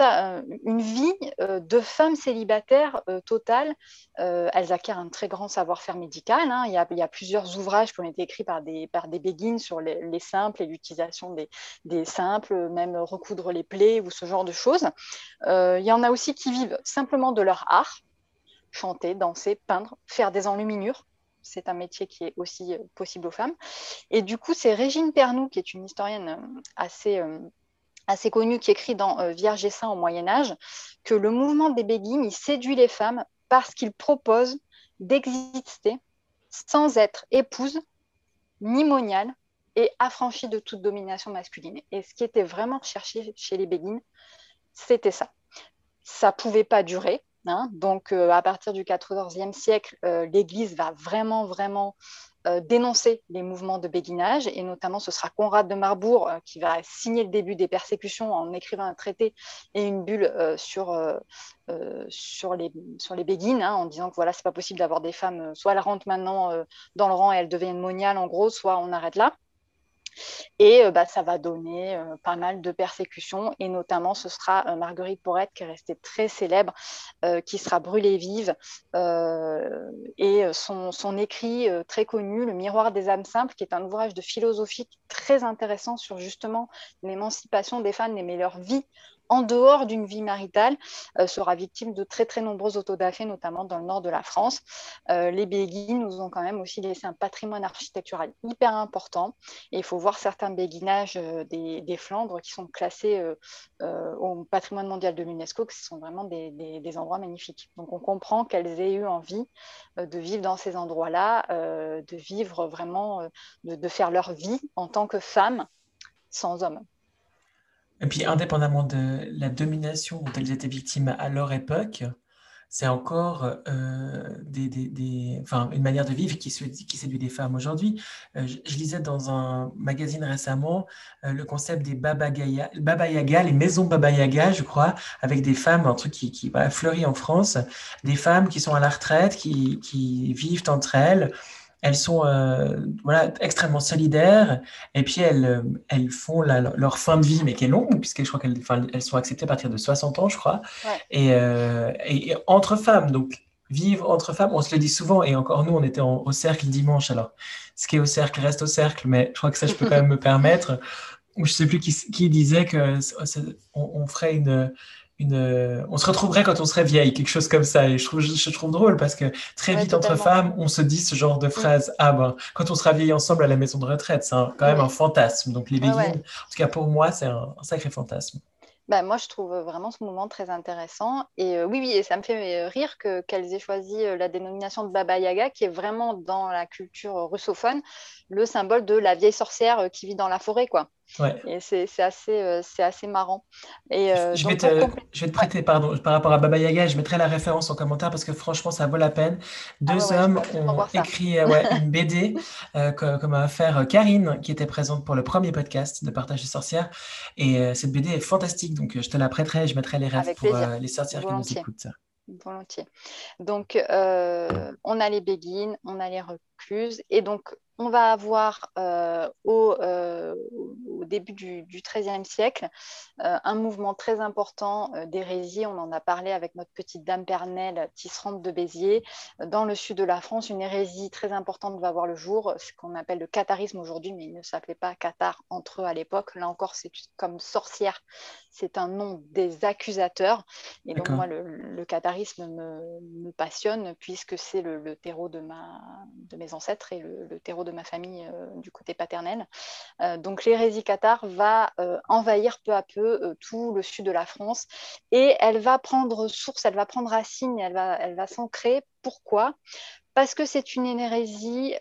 euh, une vie euh, de femme célibataire euh, totale. elles acquièrent un très grand savoir-faire médical. Hein. Il, y a, plusieurs ouvrages qui ont été écrits par des, par béguines sur les, simples et l'utilisation des, des, simples, même recoudre les plaies ou ce genre de choses. il y en a aussi qui vivent simplement de leur art, chanter, danser, peindre, faire des enluminures c'est un métier qui est aussi possible aux femmes. Et du coup, c'est Régine Pernoud, qui est une historienne assez, assez connu qui écrit dans euh, Vierge et Saint au Moyen Âge que le mouvement des béguines il séduit les femmes parce qu'il propose d'exister sans être épouse ni moniale et affranchie de toute domination masculine. Et ce qui était vraiment recherché chez les béguines, c'était ça. Ça pouvait pas durer, Hein. Donc, à partir du XIVe siècle, l'Église va vraiment, vraiment euh, dénoncer les mouvements de béguinage, et notamment ce sera Conrad de Marbourg euh, qui va signer le début des persécutions en écrivant un traité et une bulle euh, sur, les béguines, hein, en disant que voilà, c'est pas possible d'avoir des femmes, soit elles rentrent maintenant dans le rang et elles deviennent moniales en gros, soit on arrête là. Et euh, bah, ça va donner euh, pas mal de persécutions, et notamment ce sera euh, Marguerite Porrette, qui est restée très célèbre, qui sera brûlée vive. et son, son écrit très connu, Le Miroir des âmes simples, qui est un ouvrage de philosophie très intéressant sur justement l'émancipation des femmes, les meilleures vies en dehors d'une vie maritale, euh, sera victime de très très nombreux autodafés, notamment dans le nord de la France. Euh, les béguines nous ont quand même aussi laissé un patrimoine architectural hyper important. Et il faut voir certains béguinages euh, des, Flandres qui sont classés au patrimoine mondial de l'UNESCO, qui sont vraiment des, endroits magnifiques. Donc on comprend qu'elles aient eu envie de vivre dans ces endroits-là, de vivre vraiment, de faire leur vie en tant que femmes sans hommes. Et puis, indépendamment de la domination dont elles étaient victimes à leur époque, c'est encore euh, une manière de vivre qui, séduit des femmes aujourd'hui. Euh, je, lisais dans un magazine récemment euh, le concept des Baba, Yaga, les maisons Baba Yaga, je crois, avec des femmes, un truc qui, fleurit en France, des femmes qui sont à la retraite, qui vivent entre elles elles sont euh, voilà, extrêmement solidaires et puis elles, euh, elles font leur fin de vie, mais qui est longue, puisque je crois qu'elles elles sont acceptées à partir de 60 ans, je crois, euh, et, et, entre femmes. Donc, vivre entre femmes, on se le dit souvent, et encore nous, on était au cercle dimanche, alors ce qui est au cercle reste au cercle, mais je crois que ça, je peux quand même me permettre. Je ne sais plus qui, qui disait qu'on on ferait une on se retrouverait quand on serait vieille, quelque chose comme ça. Et je trouve, je, trouve drôle parce que très vite entre femmes, on se dit ce genre de phrase. Ah ben, quand on sera vieille ensemble à la maison de retraite, c'est quand même un fantasme. Donc les béguines, en tout cas pour moi, c'est un, sacré fantasme. Ben, moi, je trouve vraiment ce mouvement très intéressant. Et euh, oui, oui, et ça me fait rire que, qu'elles aient choisi euh, la dénomination de Baba Yaga, qui est vraiment dans la culture russophone le symbole de la vieille sorcière euh, qui vit dans la forêt, quoi. Et c'est assez, euh, c'est assez marrant. Et, euh, je, vais te, je, vais te, prêter, pardon, par rapport à Baba Yaga, je mettrai la référence en commentaire parce que franchement, ça vaut la peine. Ah Deux hommes ont écrit euh, une BD, comme, a fait Karine, qui était présente pour le premier podcast de Partage des sorcières. Et cette BD est fantastique, donc je te la prêterai, je mettrai les rêves pour les sorcières qui nous écoutent. Volontiers. Donc, on a les béguines, on a les recluses, et donc on va avoir euh, euh, au, début du XIIIe siècle euh, un mouvement très important d'hérésie. On en a parlé avec notre petite dame Pernelle, tisserande de Béziers. Dans le sud de la France, une hérésie très importante va voir le jour, ce qu'on appelle le catharisme aujourd'hui, mais il ne s'appelait pas cathare entre eux à l'époque. Là encore, c'est comme sorcière, c'est un nom des accusateurs. Et donc, moi, le, catharisme me, passionne puisque c'est le, terreau de, ma, de mes ancêtres et le terreau de ma famille euh, du côté paternel. Euh, donc l'hérésie cathare va euh, envahir peu à peu tout le sud de la France et elle va prendre source, elle va prendre racine, elle va, elle va s'ancrer. Pourquoi? Parce que c'est une hérésie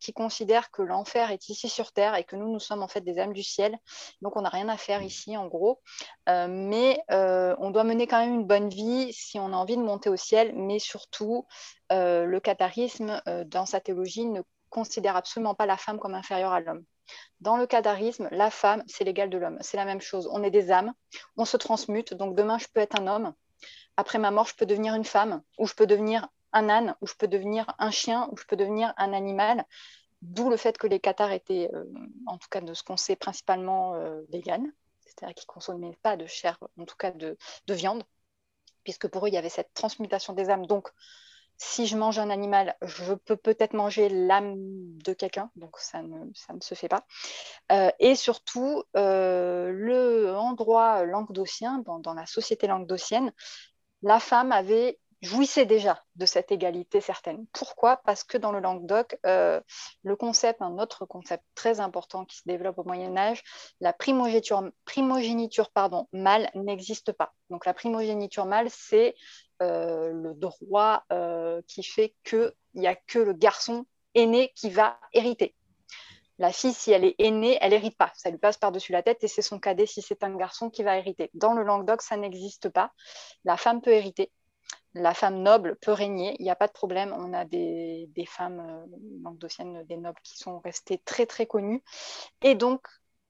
qui considère que l'enfer est ici sur Terre et que nous, nous sommes en fait des âmes du ciel. Donc, on n'a rien à faire ici, en gros. mais on doit mener quand même une bonne vie si on a envie de monter au ciel. Mais surtout, le catharisme, dans sa théologie, ne considère absolument pas la femme comme inférieure à l'homme. Dans le cadarisme, la femme, c'est l'égal de l'homme. C'est la même chose. On est des âmes, on se transmute. Donc demain, je peux être un homme. Après ma mort, je peux devenir une femme, ou je peux devenir un âne, ou je peux devenir un chien, ou je peux devenir un animal. D'où le fait que les cathares étaient, euh, en tout cas de ce qu'on sait, principalement euh, c'est-à-dire qu'ils ne consommaient pas de chair, en tout cas de, de viande, puisque pour eux, il y avait cette transmutation des âmes. Donc, si je mange un animal, je peux peut-être manger l'âme de quelqu'un, donc ça ne, se fait pas. Euh, et surtout, euh, le endroit languedocien, dans, la société languedocienne, la femme avait jouissait déjà de cette égalité certaine. Pourquoi? Parce que dans le Languedoc, euh, le concept, un autre concept très important qui se développe au Moyen Âge, la primogéniture, mâle n'existe pas. Donc la primogéniture mâle, c'est euh, le droit euh, qui fait qu'il n'y a que le garçon aîné qui va hériter. La fille, si elle est aînée, elle hérite pas. Ça lui passe par-dessus la tête et c'est son cadet si c'est un garçon qui va hériter. Dans le Languedoc, ça n'existe pas. La femme peut hériter. La femme noble peut régner, il n'y a pas de problème. On a des, femmes euh, languedociennes, des nobles qui sont restées très très connues. Et donc,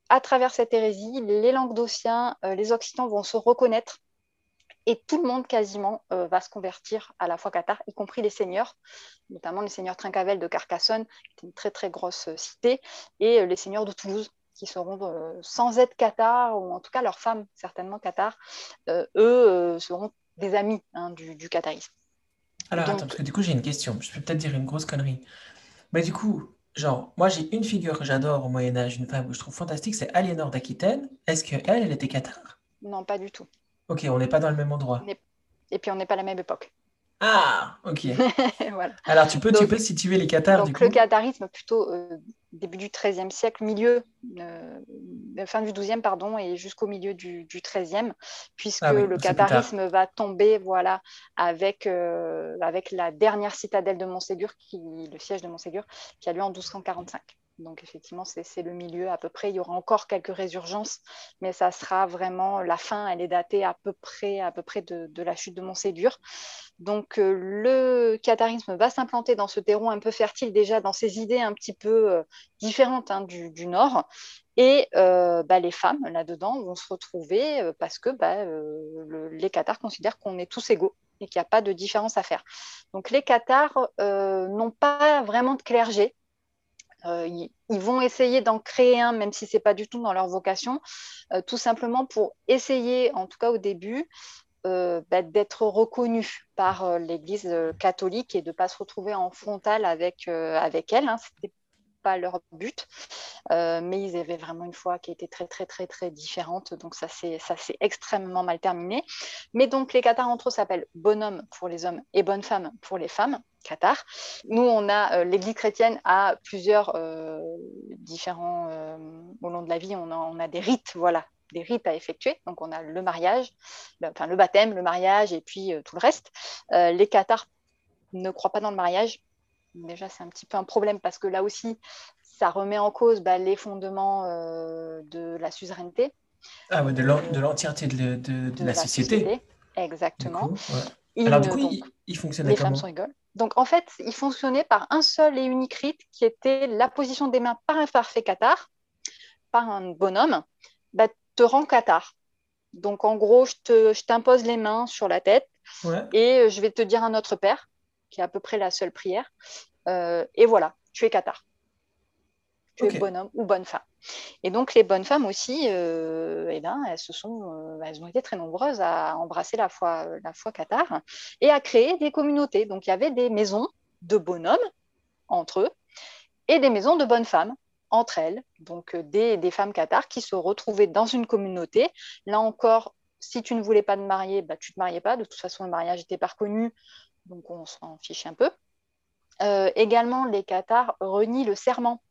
à travers cette hérésie, les languedociens, euh, les occitans vont se reconnaître et tout le monde quasiment euh, va se convertir à la fois Qatar, y compris les seigneurs, notamment les seigneurs Trincavel de Carcassonne, qui est une très très grosse cité, et les seigneurs de Toulouse, qui seront sans être Qatar, ou en tout cas leurs femmes certainement Qatar, eux seront des amis hein, du, du qatarisme. Alors attends, parce que du coup j'ai une question, je peux peut-être dire une grosse connerie. Mais du coup, genre, moi j'ai une figure que j'adore au Moyen-Âge, une femme que je trouve fantastique, c'est Aliénor d'Aquitaine. Est-ce qu'elle, elle était Qatar Non, pas du tout. Ok, on n'est pas dans le même endroit. Et puis on n'est pas à la même époque. Ah, ok. Alors, tu peux, tu peux situer les Qatars du coup. Le qatarisme, plutôt euh, début du XIIIe siècle, milieu, euh, fin du XIIe, pardon, et jusqu'au milieu du, XIIIe, puisque ah le qatarisme va tomber voilà, avec, euh, avec la dernière citadelle de Montségur, qui, le siège de Montségur, qui a lieu en 1245. Donc effectivement, c'est le milieu à peu près. Il y aura encore quelques résurgences, mais ça sera vraiment la fin. Elle est datée à peu près, à peu près de, la chute de Montségur. Donc euh, le catharisme va s'implanter dans ce terreau un peu fertile déjà, dans ses idées un petit peu euh, différentes hein, du, Nord. Et euh, bah, les femmes là-dedans vont se retrouver parce que bah, les Cathares considèrent qu'on est tous égaux et qu'il n'y a pas de différence à faire. Donc les Cathares n'ont pas vraiment de clergé euh, ils, vont essayer d'en créer un, même si ce n'est pas du tout dans leur vocation, euh, tout simplement pour essayer, en tout cas au début, euh, bah, d'être reconnus par l'Église catholique et de ne pas se retrouver en frontal avec, avec elle. Hein pas leur but, euh, mais ils avaient vraiment une foi qui était très très très très différente, donc ça c'est extrêmement mal terminé. Mais donc les Qatars entre eux s'appellent bonhomme pour les hommes et bonne femme pour les femmes. Qatar. Nous, on a euh, l'Église chrétienne a plusieurs euh, différents au long de la vie. On a, on a des rites, voilà, des rites à effectuer. Donc, on a le mariage, le, enfin le baptême, le mariage et puis tout le reste. les Qatars ne croient pas dans le mariage, déjà, c'est un petit peu un problème parce que là aussi, ça remet en cause bah, les fondements euh, de la suzeraineté. Ah ouais, de l'entièreté de, de, la, société. Exactement. Alors, du coup, il, fonctionnait les femmes sont égales. Donc, en fait, il fonctionnait par un seul et unique rite qui était la position des mains par un parfait cathare, par un bonhomme, bah, te rend cathare. Donc, en gros, je t'impose les mains sur la tête et je vais te dire un Notre Père qui est à peu près la seule prière. Euh, et voilà, tu es Qatar. Tu es bonhomme ou bonne femme. Et donc les bonnes femmes aussi, euh, eh ben, elles, se sont, euh, elles ont été très nombreuses à embrasser la foi, la foi Qatar et à créer des communautés. Donc il y avait des maisons de bonhommes entre eux et des maisons de bonnes femmes entre elles. Donc des, des femmes Qatar qui se retrouvaient dans une communauté. Là encore, si tu ne voulais pas te marier, bah, tu ne te mariais pas. De toute façon, le mariage n'était pas reconnu donc on s'en fiche un peu. Euh, également, les Qatars renient le serment.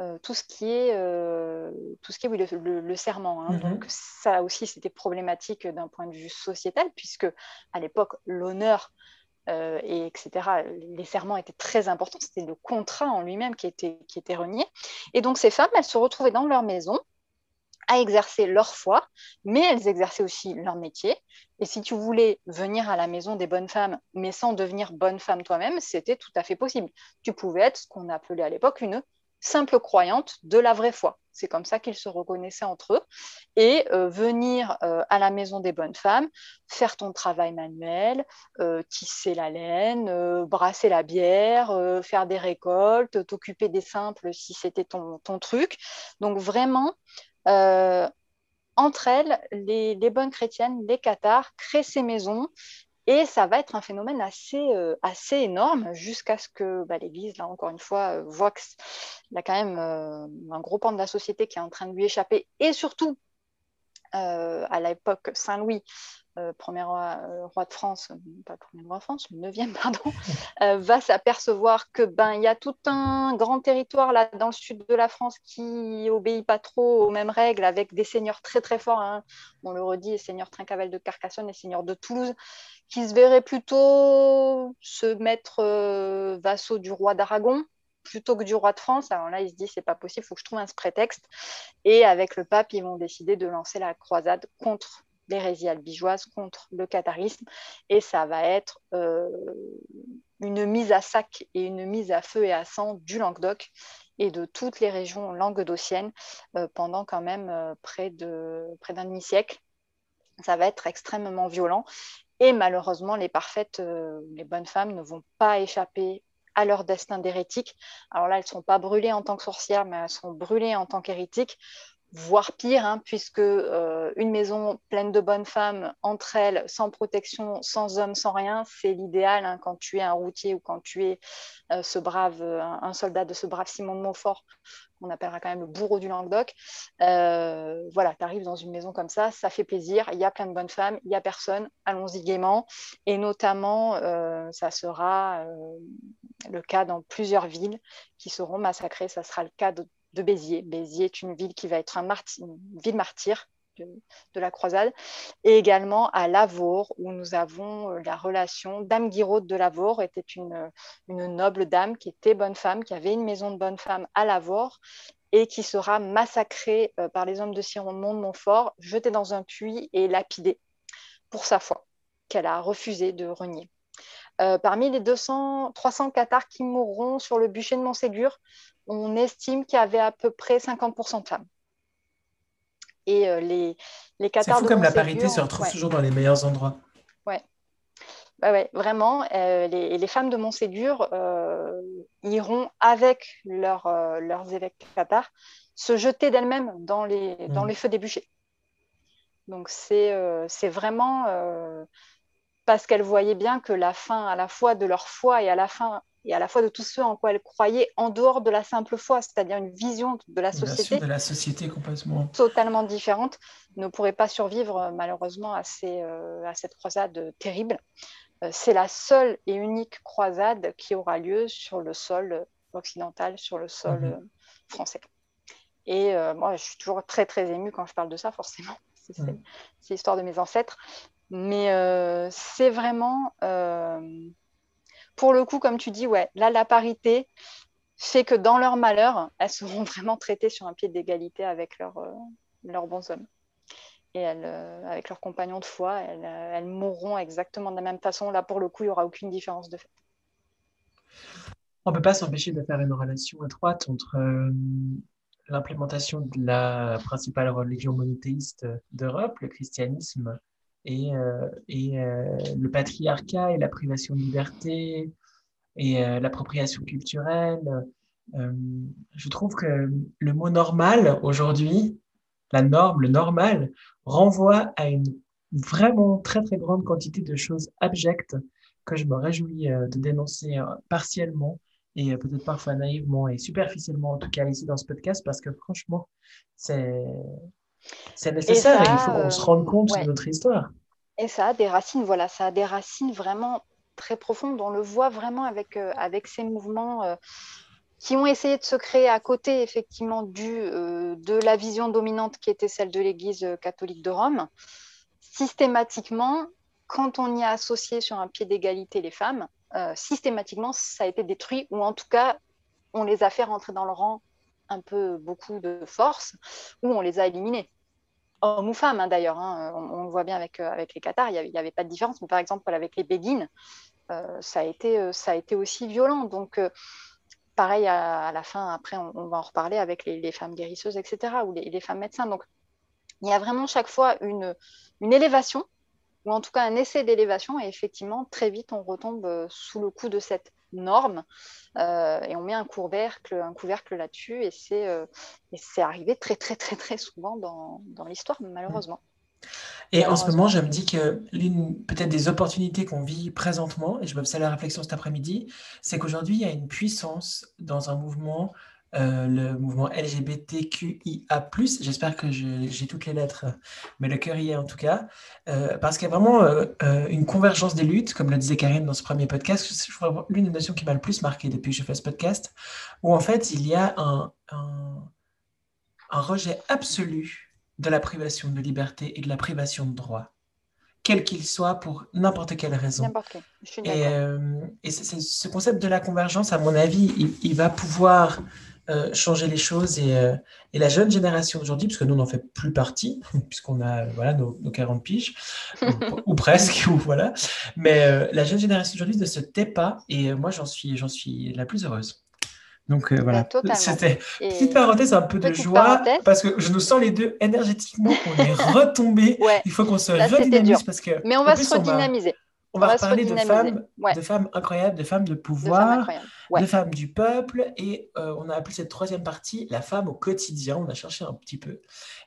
Euh, tout ce qui est, euh, tout ce qui est le, serment. Hein. Mhm. Donc ça aussi, c'était problématique d'un point de vue sociétal, puisque à l'époque, l'honneur, et etc., les serments étaient très importants. C'était le contrat en lui-même qui était, qui était renié. Et donc ces femmes, elles se retrouvaient dans leur maison à exercer leur foi, mais elles exerçaient aussi leur métier. Et si tu voulais venir à la maison des bonnes femmes, mais sans devenir bonne femme toi-même, c'était tout à fait possible. Tu pouvais être ce qu'on appelait à l'époque une simple croyante de la vraie foi. C'est comme ça qu'ils se reconnaissaient entre eux. Et euh, venir euh, à la maison des bonnes femmes, faire ton travail manuel, euh, tisser la laine, brasser la bière, faire des récoltes, t'occuper des simples si c'était ton, truc. Donc vraiment, entre elles, les, bonnes chrétiennes, les cathares, créent ces maisons et ça va être un phénomène assez, euh, assez énorme jusqu'à ce que bah, l'Église, là encore une fois, euh, voit qu'il y a quand même un gros pan de la société qui est en train de lui échapper. Et surtout, à l'époque, Saint-Louis euh, premier euh, roi, de France, euh, pas premier roi de France, le neuvième, pardon, va s'apercevoir que ben il y a tout un grand territoire là dans le sud de la France qui obéit pas trop aux mêmes règles, avec des seigneurs très très forts. Hein. On le redit, les seigneurs Trincavel de Carcassonne, les seigneurs de Toulouse, qui se verraient plutôt se mettre vassaux du roi d'Aragon plutôt que du roi de France. Alors là, il se dit c'est pas possible, faut que je trouve un prétexte. Et avec le pape, ils vont décider de lancer la croisade contre l'hérésie albigeoise, contre le catharisme. Et ça va être une mise à sac et une mise à feu et à sang du Languedoc et de toutes les régions languedociennes pendant quand même près d'un près demi-siècle. Ça va être extrêmement violent. Et malheureusement, les parfaites, les bonnes femmes ne vont pas échapper à leur destin d'hérétique. Alors là, elles ne sont pas brûlées en tant que sorcières, mais elles sont brûlées en tant qu'hérétiques voire pire, hein, puisque euh, une maison pleine de bonnes femmes, entre elles, sans protection, sans hommes, sans rien, c'est l'idéal hein, quand tu es un routier ou quand tu es euh, ce brave, euh, un soldat de ce brave Simon de Montfort, qu'on appellera quand même le bourreau du Languedoc. voilà, tu arrives dans une maison comme ça, ça fait plaisir, il y a plein de bonnes femmes, il n'y a personne, allons-y gaiement. Et notamment, ça sera le cas dans plusieurs villes qui seront massacrées, ça sera le cas de de Béziers. Béziers est une ville qui va être un une ville martyre de, la croisade, et également à Lavaur, où nous avons euh, la relation. Dame Guiraud de Lavaur était une, noble dame qui était bonne femme, qui avait une maison de bonne femme à Lavaur, et qui sera massacrée euh, par les hommes de Simon de Montfort, jetée dans un puits et lapidée pour sa foi, qu'elle a refusé de renier. Euh, parmi les 200, 300 cathares qui mourront sur le bûcher de Montségur, on estime qu'il y avait à peu près 50% de femmes. Et euh, les, les. C'est fou comme la parité se retrouve toujours dans les meilleurs endroits. Ouais. Bah ouais, vraiment, euh, les, femmes de Montségur euh, iront avec leurs évêques cathares se jeter d'elles-mêmes dans les, dans mm. les feux des bûchers. Donc c'est vraiment parce qu'elles voyaient bien que la fin à la fois de leur foi et à la fin et à la fois de tout ce en quoi elle croyait en dehors de la simple foi, c'est-à-dire une vision de la société. de la société complètement. Totalement différente, ne pourrait pas survivre euh, malheureusement à, euh, à cette croisade terrible. Euh, c'est la seule et unique croisade qui aura lieu sur le sol occidental, sur le sol mhm. français. Et moi, je suis toujours très, très émue quand je parle de ça, forcément. C'est l'histoire de mes ancêtres. Mais c'est vraiment pour le coup, comme tu dis, ouais, là, la parité fait que dans leur malheur, elles seront vraiment traitées sur un pied d'égalité avec leurs euh, leurs bons hommes. Et euh, avec leurs compagnons de foi, euh, elles, mourront exactement de la même façon. Là, pour le coup, il n'y aura aucune différence de fait. On ne peut pas s'empêcher de faire une relation étroite entre l'implémentation de la principale religion monothéiste d'Europe, le christianisme, et, euh, euh, le patriarcat et la privation de liberté et euh, l'appropriation culturelle. je trouve que le mot normal aujourd'hui, la norme, le normal, renvoie à une vraiment très très grande quantité de choses abjectes que je me réjouis de dénoncer partiellement et peut-être parfois naïvement et superficiellement en tout cas ici dans ce podcast parce que franchement c'est c'est nécessaire et, il faut qu'on se rende compte de notre histoire. Et ça a des racines, voilà, ça a des racines vraiment très profondes. On le voit vraiment avec, euh, avec ces mouvements euh, qui ont essayé de se créer à côté, effectivement, du, euh, de la vision dominante qui était celle de l'Église catholique de Rome. Systématiquement, quand on y a associé sur un pied d'égalité les femmes, systématiquement, ça a été détruit, ou en tout cas, on les a fait rentrer dans le rang un peu beaucoup de force, ou on les a éliminés hommes ou femmes hein, d'ailleurs. Hein, on, voit bien avec, euh, avec les Qatars, il n'y avait, pas de différence. Mais par exemple, avec les Béguines, euh, ça, a été, euh, ça a été aussi violent. Donc, pareil à, la fin, après, on, va en reparler avec les, femmes guérisseuses, etc., ou les, femmes médecins. Donc, il y a vraiment chaque fois une, une élévation, ou en tout cas un essai d'élévation, et effectivement, très vite, on retombe sous le coup de cette norme euh, et on met un couvercle, un couvercle là-dessus et c'est euh, c'est arrivé très très très très souvent dans, dans l'histoire malheureusement. Et en ce moment, je me dis que l'une peut-être des opportunités qu'on vit présentement, et je me faisais la réflexion cet après-midi, c'est qu'aujourd'hui, il y a une puissance dans un mouvement euh, le mouvement LGBTQIA+. J'espère que j'ai toutes les lettres, mais le cœur y est en tout cas. Euh, parce qu'il y a vraiment euh, une convergence des luttes, comme le disait Karine dans ce premier podcast. Je crois l'une des notions qui m'a le plus marqué depuis que je fais ce podcast, où en fait, il y a un, un, rejet absolu de la privation de liberté et de la privation de droit quel qu'il soit, pour n'importe quelle raison. et, et ce concept de la convergence, à mon avis, il, il va pouvoir euh, changer les choses et, euh, et la jeune génération aujourd'hui, puisque nous on n'en fait plus partie, puisqu'on a voilà, nos, 40 piges, ou, presque, ou voilà. Mais la jeune génération aujourd'hui ne se tait pas et moi j'en suis, j'en suis la plus heureuse. Donc voilà, c'était petite parenthèse, un peu de joie, parce que je nous sens les deux énergétiquement, on est retombés. Il faut qu'on se redynamise parce que. Mais on va se redynamiser. On, va, parler de femmes, de femmes incroyables, de femmes de pouvoir, de femmes, du peuple. Et euh, on a appelé cette troisième partie la femme au quotidien. On a cherché un petit peu.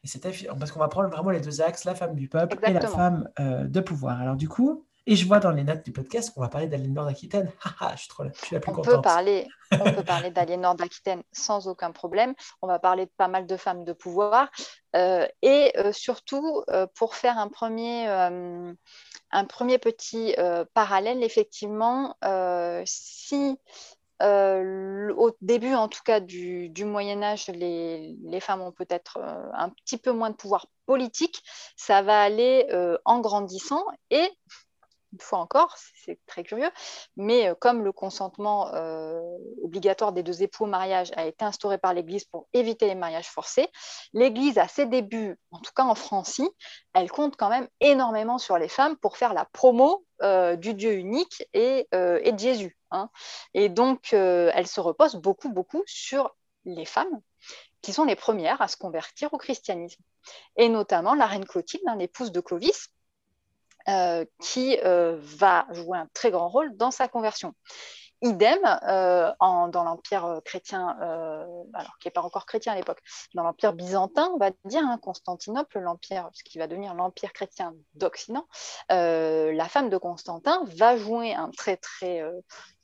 Et c'était parce qu'on va prendre vraiment les deux axes, la femme du peuple et la femme euh, de pouvoir. Alors du coup, et je vois dans les notes du podcast qu'on va parler d'Aliénor d'Aquitaine. je, suis trop, je suis la plus on contente. Peut parler, on peut parler d'Aliénor d'Aquitaine sans aucun problème. On va parler de pas mal de femmes de pouvoir. Euh, et surtout, pour faire un premier un premier petit euh, parallèle, effectivement, euh, si euh, au début, en tout cas, du, Moyen Âge, les, femmes ont peut-être un petit peu moins de pouvoir politique, ça va aller en grandissant et une fois encore, c'est très curieux, mais euh, comme le consentement euh, obligatoire des deux époux au mariage a été instauré par l'Église pour éviter les mariages forcés, l'Église, à ses débuts, en tout cas en Francie, elle compte quand même énormément sur les femmes pour faire la promo euh, du Dieu unique et, de Jésus. Hein. Et donc, elle se repose beaucoup, beaucoup sur les femmes qui sont les premières à se convertir au christianisme. Et notamment la reine Clotilde, hein, l'épouse de Clovis, euh, qui euh, va jouer un très grand rôle dans sa conversion. Idem euh, dans l'Empire chrétien, alors qui n'est pas encore chrétien à l'époque, dans l'Empire byzantin, on va dire, hein, Constantinople, l'Empire, ce qui va devenir l'Empire chrétien d'Occident, la femme de Constantin va jouer un très très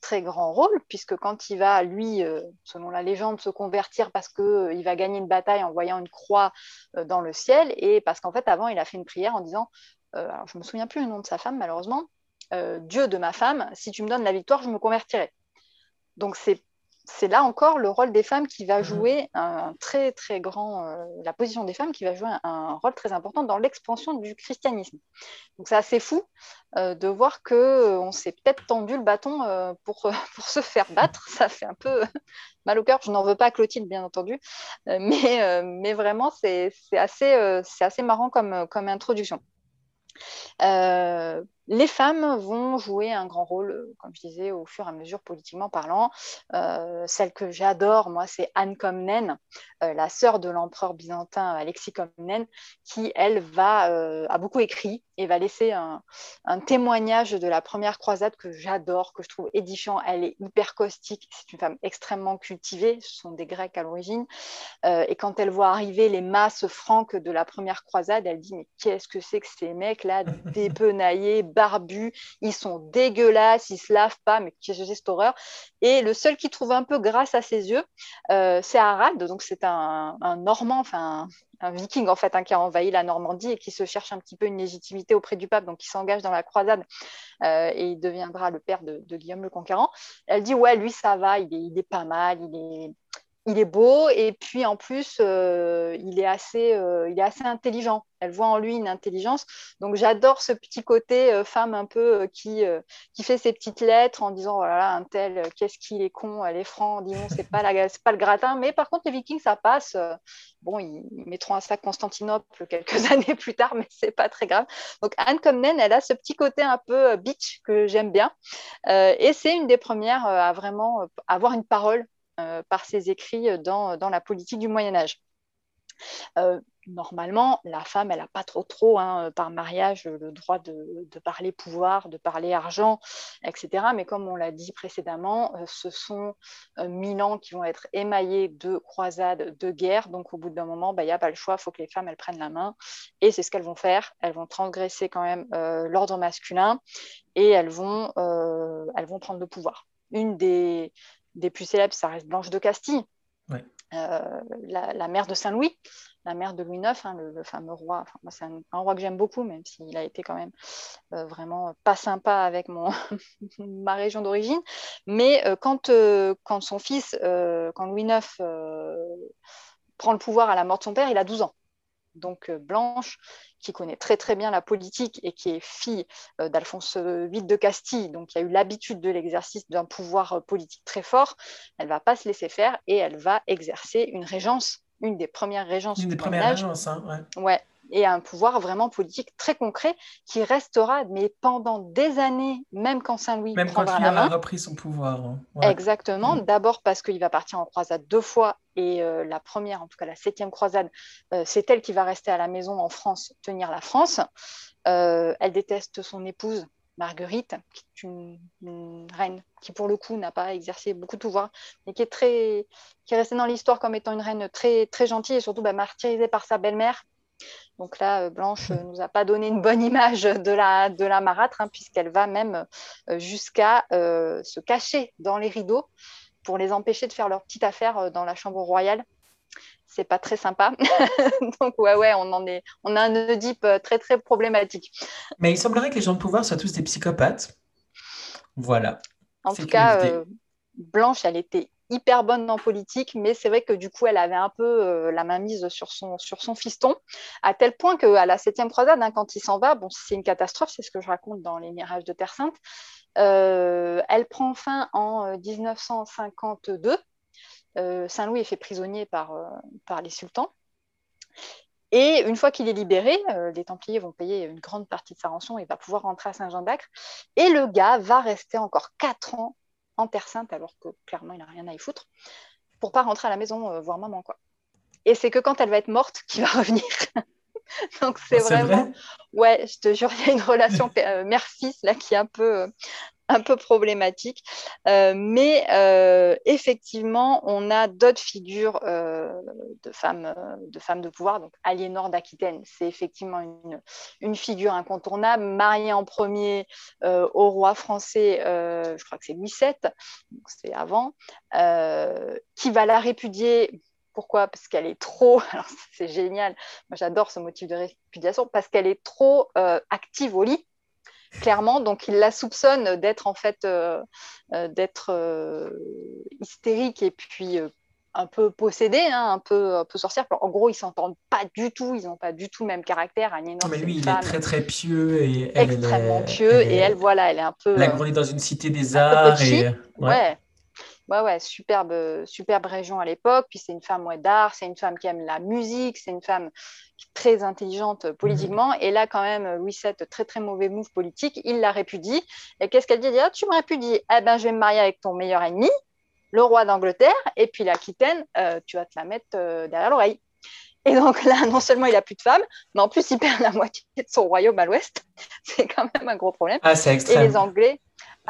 très grand rôle, puisque quand il va, lui, selon la légende, se convertir parce qu'il va gagner une bataille en voyant une croix dans le ciel, et parce qu'en fait, avant, il a fait une prière en disant alors je ne me souviens plus le nom de sa femme malheureusement, euh, Dieu de ma femme, si tu me donnes la victoire, je me convertirai. Donc c'est c'est là encore le rôle des femmes qui va mhm. jouer un très très grand, euh, la position des femmes qui va jouer un, rôle très important dans l'expansion du christianisme. Donc c'est assez fou de voir que on s'est peut-être tendu le bâton pour, pour se faire battre. Ça fait un peu mal au cœur. Je n'en veux pas à Clotilde bien entendu, mais, mais vraiment c'est assez, marrant comme, comme introduction. Euh, les femmes vont jouer un grand rôle, euh, comme je disais, au fur et à mesure, politiquement parlant. Euh, celle que j'adore, moi, c'est Anne Comnène, la sœur de l'empereur byzantin Alexis Comnène, qui, elle, va, a beaucoup écrit et va laisser un, témoignage de la première croisade que j'adore, que je trouve édifiant. Elle est hyper caustique, c'est une femme extrêmement cultivée, ce sont des Grecs à l'origine. et quand elle voit arriver les masses franques de la première croisade, elle dit, mais qu'est-ce que c'est que ces mecs-là, dépenaillés, barbus, ils sont dégueulasses, ils se lavent pas, mais c'est cette horreur. Et le seul qui trouve un peu grâce à ses yeux, euh, c'est Harald, donc c'est un, Normand, enfin un, viking en fait, hein, qui a envahi la Normandie et qui se cherche un petit peu une légitimité auprès du pape, donc qui s'engage dans la croisade euh, et il deviendra le père de, Guillaume le Conquérant. Elle dit ouais, lui ça va, il est, il est pas mal, il est il est beau et puis en plus euh, il, est assez, il est assez intelligent elle voit en lui une intelligence. Donc j'adore ce petit côté euh, femme un peu euh, qui, euh, qui fait ses petites lettres en disant voilà un tel qu'est-ce qu'il est con, elle est franc, dis c'est pas la pas le gratin. Mais par contre les Vikings ça passe. bon ils, mettront à ça Constantinople quelques années plus tard, mais c'est pas très grave. Donc Anne Comnen elle a ce petit côté un peu bitch que j'aime bien et c'est une des premières à vraiment avoir une parole par ses écrits dans, dans la politique du Moyen Âge normalement, la femme, elle n'a pas trop, trop, hein, euh, par mariage, le droit de, parler pouvoir, de parler argent, etc. Mais comme on l'a dit précédemment, euh, ce sont euh, mille ans qui vont être émaillés de croisades, de guerres. Donc, au bout d'un moment, bah, il n'y a pas le choix, il faut que les femmes, elles prennent la main. Et c'est ce qu'elles vont faire. Elles vont transgresser quand même l'ordre masculin et elles vont, elles vont prendre le pouvoir. Une des, des plus célèbres, ça reste Blanche de Castille. la, mère de Saint-Louis, la mère de Louis IX, hein, le, fameux roi. moi, c'est un, roi que j'aime beaucoup, même s'il a été quand même euh, vraiment pas sympa avec mon ma région d'origine. Mais euh, quand, euh, quand son fils, quand Louis IX prend le pouvoir à la mort de son père, il a 12 ans. Donc Blanche, qui connaît très très bien la politique et qui est fille d'Alphonse VIII de Castille, donc qui a eu l'habitude de l'exercice d'un pouvoir politique très fort, elle va pas se laisser faire et elle va exercer une régence, une des premières régences. Une des premières régences, hein, ouais. ouais et un pouvoir vraiment politique très concret qui restera, mais pendant des années, même quand Saint-Louis même quand il a repris son pouvoir. Hein. Exactement. Mm. D'abord parce qu'il va partir en croisade deux fois et euh, la première, en tout cas la septième croisade, euh, c'est elle qui va rester à la maison en France, tenir la France. Euh, elle déteste son épouse. Marguerite, qui est une, reine qui pour le coup n'a pas exercé beaucoup de pouvoir, mais qui est très, qui est restée dans l'histoire comme étant une reine très très gentille et surtout bah, martyrisée par sa belle-mère, donc là, euh, Blanche ne euh, nous a pas donné une bonne image de la, de la marâtre, hein, puisqu'elle va même euh, jusqu'à se cacher dans les rideaux pour les empêcher de faire leur petite affaire dans la chambre royale. C'est pas très sympa. Donc ouais, ouais, on en est, on a un Oedipe très très problématique. Mais il semblerait que les gens de pouvoir soient tous des psychopathes. Voilà. En tout cas, Blanche, elle était hyper bonne en politique, mais c'est vrai que du coup, elle avait un peu euh, la main mise sur son, fiston, à tel point qu'à la septième croisade, hein, quand il s'en va, c'est une catastrophe, c'est ce que je raconte dans Les Mirages de Terre Sainte. Euh, elle prend fin en 1952. Euh, Saint-Louis est fait prisonnier par, par les sultans. Et une fois qu'il est libéré, les Templiers vont payer une grande partie de sa rançon et va pouvoir rentrer à Saint-Jean d'Acre. Et le gars va rester encore quatre ans en Terre Sainte, alors que clairement, il n'a rien à y foutre, pour pas rentrer à la maison euh, voir maman. quoi. Et c'est que quand elle va être morte qu'il va revenir. Donc c'est ah, vraiment... ouais, je te jure, il y a une relation euh, mère-fils là qui est un peu, euh, un peu problématique. Euh, mais euh, effectivement, on a d'autres figures euh, de, femmes, de femmes de pouvoir. Donc, Aliénor d'Aquitaine, c'est effectivement une, figure incontournable, mariée en premier au roi français, je crois que c'est Louis VII, c'est avant, qui va la répudier. Pourquoi? Parce qu'elle est trop, alors c'est génial, moi j'adore ce motif de répudiation, parce qu'elle est trop active au lit clairement. Donc, il la soupçonne d'être en fait euh, euh, d'être euh, hystérique et puis un peu possédée, hein, un, peu, un peu sorcière. En gros, ils s'entendent pas du tout, ils n'ont pas du tout le même caractère. mais lui, il est très très pieux et elle, extrêmement pieux et elle, voilà, elle est un peu. Elle a grandi dans une cité des arts et ouais. Ouais, ouais, superbe, superbe région à l'époque. Puis c'est une femme ouais, d'art, c'est une femme qui aime la musique, c'est une femme très intelligente mhm. politiquement. Et là, quand même, Louis VII, très très mauvais move politique, il la répudie. Et qu'est-ce qu'elle dit, dit ah, Tu me répudies, eh ben, je vais me marier avec ton meilleur ennemi, le roi d'Angleterre, et puis l'Aquitaine, euh, tu vas te la mettre euh, derrière l'oreille. Et donc là, non seulement il n'a plus de femmes, mais en plus il perd la moitié de son royaume à l'ouest. C'est quand même un gros problème. Ah, c'est extrême. Et les Anglais,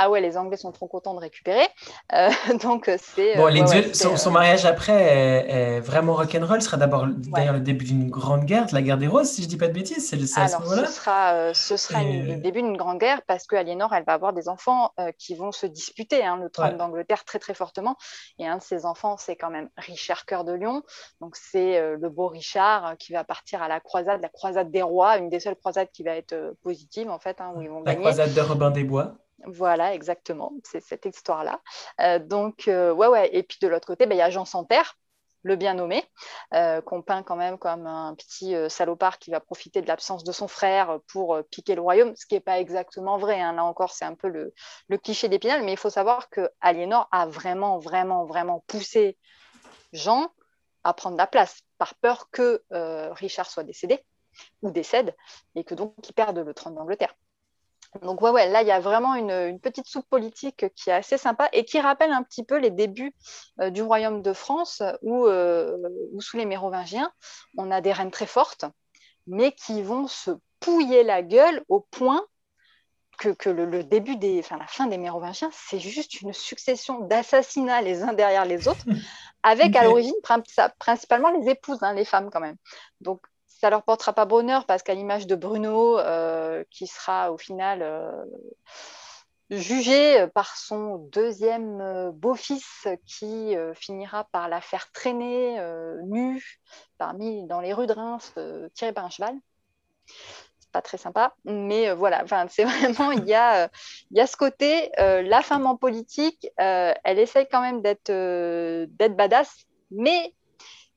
ah ouais, les Anglais sont trop contents de récupérer. Euh, donc c'est. Bon, euh, son, euh, mariage après est, vraiment rock'n'roll. Ce sera d'abord d'ailleurs le début d'une grande guerre, de la guerre des roses, si je dis pas de bêtises. C'est à ce moment-là. Ce sera, ce sera le début d'une grande guerre parce que Aliénor, elle va avoir des enfants qui vont se disputer hein, le trône d'Angleterre très très fortement. Et un de ses enfants, c'est quand même Richard Cœur de Lion. Donc c'est le beau Richard qui va partir à la croisade, la croisade des rois, une des seules croisades qui va être positive en fait, hein, où ils vont la croisade de Robin des Bois. Voilà, exactement, c'est cette histoire-là. Euh, donc, euh, ouais, ouais. Et puis de l'autre côté, ben, il y a Jean Santerre, le bien nommé, euh, qu'on peint quand même comme un petit salopard qui va profiter de l'absence de son frère pour piquer le royaume, ce qui n'est pas exactement vrai. Hein. Là encore, c'est un peu le, cliché d'Épinal, mais il faut savoir que Aliénor a vraiment, vraiment, vraiment poussé Jean à prendre la place, par peur que Richard soit décédé ou décède, et que donc il perde le trône d'Angleterre. Donc ouais, ouais, là, il y a vraiment une, petite soupe politique qui est assez sympa et qui rappelle un petit peu les débuts euh, du royaume de France où, euh, sous les Mérovingiens, on a des reines très fortes, mais qui vont se pouiller la gueule au point que, le, début des, enfin la fin des Mérovingiens, c'est juste une succession d'assassinats les uns derrière les autres, avec à l'origine principalement les épouses, hein, les femmes quand même. Donc ça leur portera pas bonheur parce qu'à l'image de Bruno, euh, qui sera au final euh, jugé par son deuxième euh, beau-fils qui finira par la faire traîner nue parmi dans les rues de Reims, tirée par un cheval. C'est pas très sympa, mais voilà, c'est vraiment il y a, y a ce côté, la femme en politique, elle essaye quand même d'être d'être badass, mais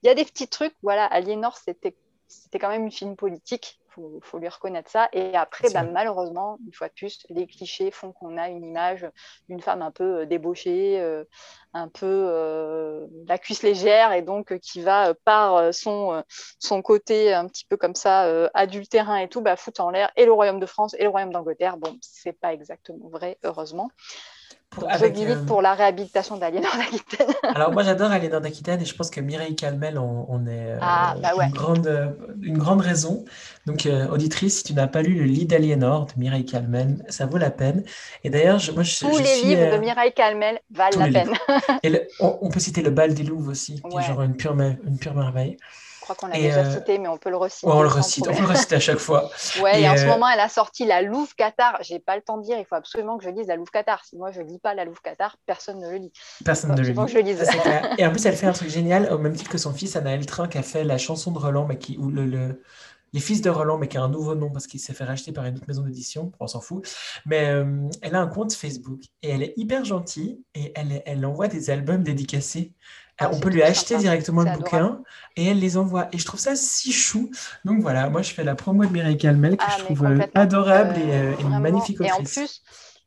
il y a des petits trucs. Voilà, Aliénor, c'était c'était quand même une fille politique faut, faut lui reconnaître ça. Et après, bah, malheureusement, une fois de plus, les clichés font qu'on a une image d'une femme un peu euh, débauchée, euh, un peu euh, la cuisse légère, et donc qui va, par son, son côté un petit peu comme ça, adultérin et tout, bah, foutre en l'air et le royaume de France et le royaume d'Angleterre. Bon, c'est pas exactement vrai, heureusement je milite euh, pour la réhabilitation d'Aliénor d'Aquitaine. Alors moi j'adore Aliénor d'Aquitaine et je pense que Mireille Calmel on, est euh, ah, bah une, grande, euh, une grande raison. Donc auditrice, si tu n'as pas lu le lit d'Aliénor de Mireille Calmel, ça vaut la peine. Et d'ailleurs, moi je, Tous les livres de Mireille Calmel valent la peine. et on, peut citer le bal des Louves aussi, qui est genre une pure, une pure merveille. Je crois qu'on l'a déjà euh, cité, mais on peut le reciter. on le recite, on le recite à chaque fois. ouais, et, en ce euh, moment, elle a sorti la Louve Qatar. J'ai pas le temps de dire, il faut absolument que je lise la Louve Qatar. Si moi je lis pas la Louve Qatar, personne ne le lit. Personne ne le lit. que je le lise. et en plus, elle fait un truc génial, au même titre que son fils, Anaël Train, qui a fait la chanson de Roland, mais qui, ou le, les fils de Roland, mais qui a un nouveau nom parce qu'il s'est fait racheter par une autre maison d'édition, on s'en fout. Mais euh, elle a un compte Facebook et elle est hyper gentille et elle, elle envoie des albums dédicacés ah, on peut lui acheter directement le bouquin et elle les envoie. Et je trouve ça si chou. Donc voilà, moi je fais la promo de Mireille Calmel que ah, je trouve euh, adorable et, euh, une magnifique autrice. Et en plus,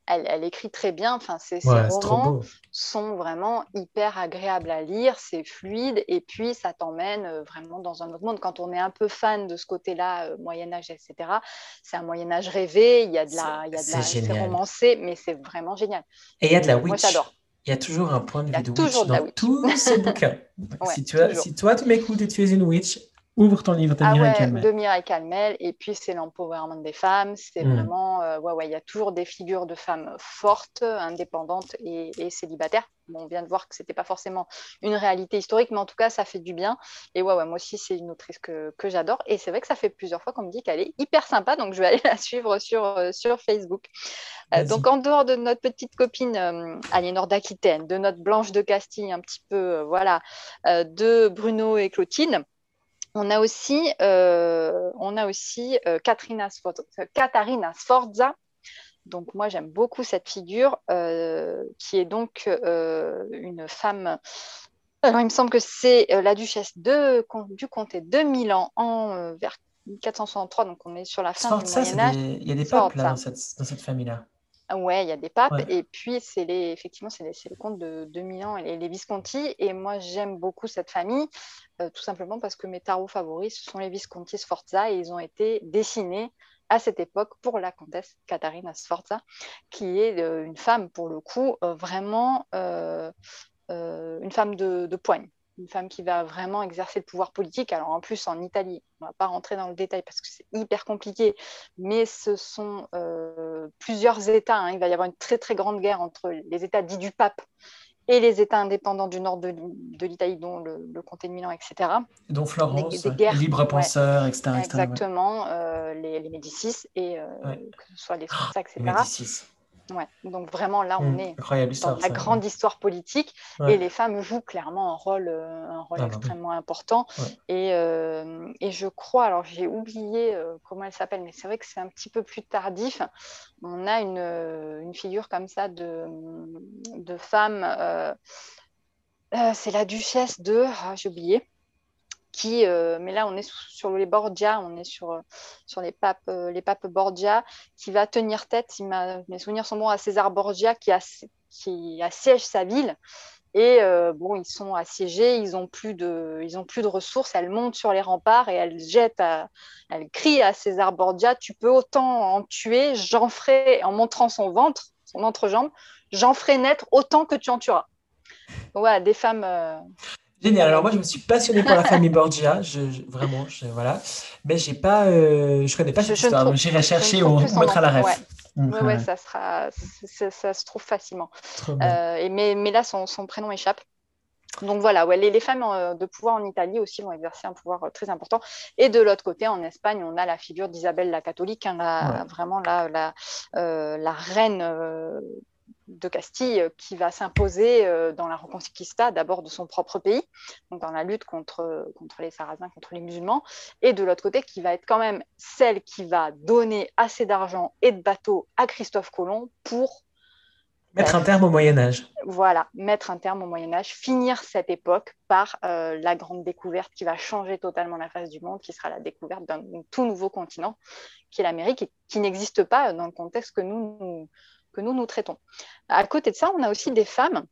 elle, écrit très bien. Enfin, ses, romans sont vraiment hyper agréables à lire, c'est fluide et puis ça t'emmène euh, vraiment dans un autre monde. Quand on est un peu fan de ce côté-là, Moyen Âge, etc. C'est un Moyen Âge rêvé. Il y a de la, il y a de la, c'est romancé, mais c'est vraiment génial. Et il y a de la witch. Moi j'adore. Il y a toujours un point de vue de witch dans tous ces bouquins. si, tu as, si toi, tu m'écoutes et tu es une witch, ouvre ton livre de ah Mireille Calmel. De Mireille Calmel. Et puis, c'est l'empowerment des femmes. C'est hmm. vraiment, euh, ouais, ouais, il y a toujours des figures de femmes fortes, indépendantes et, célibataires. on vient de voir que ce n'était pas forcément une réalité historique, mais en tout cas, ça fait du bien. Et ouais, ouais moi aussi, c'est une autrice que, que j'adore. Et c'est vrai que ça fait plusieurs fois qu'on me dit qu'elle est hyper sympa. Donc, je vais aller la suivre sur, euh, sur Facebook. Euh, donc, en dehors de notre petite copine Aliénor d'Aquitaine, de notre Blanche de Castille, un petit peu, voilà, de Bruno et Clotilde, on a aussi, on a aussi Katharina Sforza. Donc, moi, j'aime beaucoup cette figure, qui est donc une femme. Alors, il me semble que c'est la duchesse de, du comté de Milan en, vers 1463, donc on est sur la fin du Moyen Âge. Il y a des papes dans cette famille-là. Ouais, il y a des papes. Et puis, c'est les, effectivement, c'est les, les, comtes de, de Milan et les, Visconti. Et moi, j'aime beaucoup cette famille, euh, tout simplement parce que mes tarots favoris, ce sont les Visconti Sforza. Et ils ont été dessinés à cette époque pour la comtesse Catarina Sforza, qui est euh, une femme, pour le coup, euh, vraiment une femme de, de poigne une femme qui va vraiment exercer le pouvoir politique. Alors en plus en Italie, on ne va pas rentrer dans le détail parce que c'est hyper compliqué, mais ce sont euh, plusieurs États. Hein. Il va y avoir une très très grande guerre entre les États dits du pape et les États indépendants du nord de, l'Italie, dont le, comté de Milan, etc. Dont Florence, les libre penseurs, etc., Exactement, euh, les, Médicis, et euh, que ce soit les Sforza, etc. Les Médicis. Ouais. Donc vraiment là, on mmh, est dans la grande histoire politique et les femmes jouent clairement un rôle, euh, un rôle ah, bah extrêmement important. Et, euh, et, je crois, alors j'ai oublié euh, comment elle s'appelle, mais c'est vrai que c'est un petit peu plus tardif. On a une, une figure comme ça de, de femme. c'est la duchesse de, ah, j'ai oublié euh, mais là on est sur les Borgia, on est sur, euh, sur les papes, euh, les papes Borgia, qui va tenir tête, si mes souvenirs sont bons, à César Borgia qui, assiège sa ville. Et bon, ils sont assiégés, ils n'ont plus, de, ont plus de ressources. Elle monte sur les remparts et elle jette, elle crie à César Borgia Tu peux autant en tuer, j'en ferai, en montrant son ventre, son entrejambe, j'en ferai naître autant que tu en tueras. Ouais, des femmes. Génial. Alors moi, je me suis passionnée pour la famille Borgia, je, vraiment, je, voilà. Mais j'ai pas, euh, je connais pas cette histoire, donc j'irai chercher, on, on mettra la ref. Oui, ouais, ça sera, ça, se trouve facilement. Euh, et mais, mais là, son, son, prénom échappe. Donc voilà, ouais, les, les, femmes euh, de pouvoir en Italie aussi vont exercer un pouvoir euh, très important. Et de l'autre côté, en Espagne, on a la figure d'Isabelle la catholique, hein, la, vraiment la, la, la reine de Castille euh, qui va s'imposer euh, dans la Reconquista d'abord de son propre pays, donc dans la lutte contre, contre les Sarrasins, contre les musulmans, et de l'autre côté qui va être quand même celle qui va donner assez d'argent et de bateaux à Christophe Colomb pour Mettre un terme au Moyen Âge. Voilà, mettre un terme au Moyen Âge, finir cette époque par euh, la grande découverte qui va changer totalement la face du monde, qui sera la découverte d'un tout nouveau continent, qui est l'Amérique, et qui n'existe pas dans le contexte que nous, nous, que nous nous traitons. À côté de ça, on a aussi des femmes,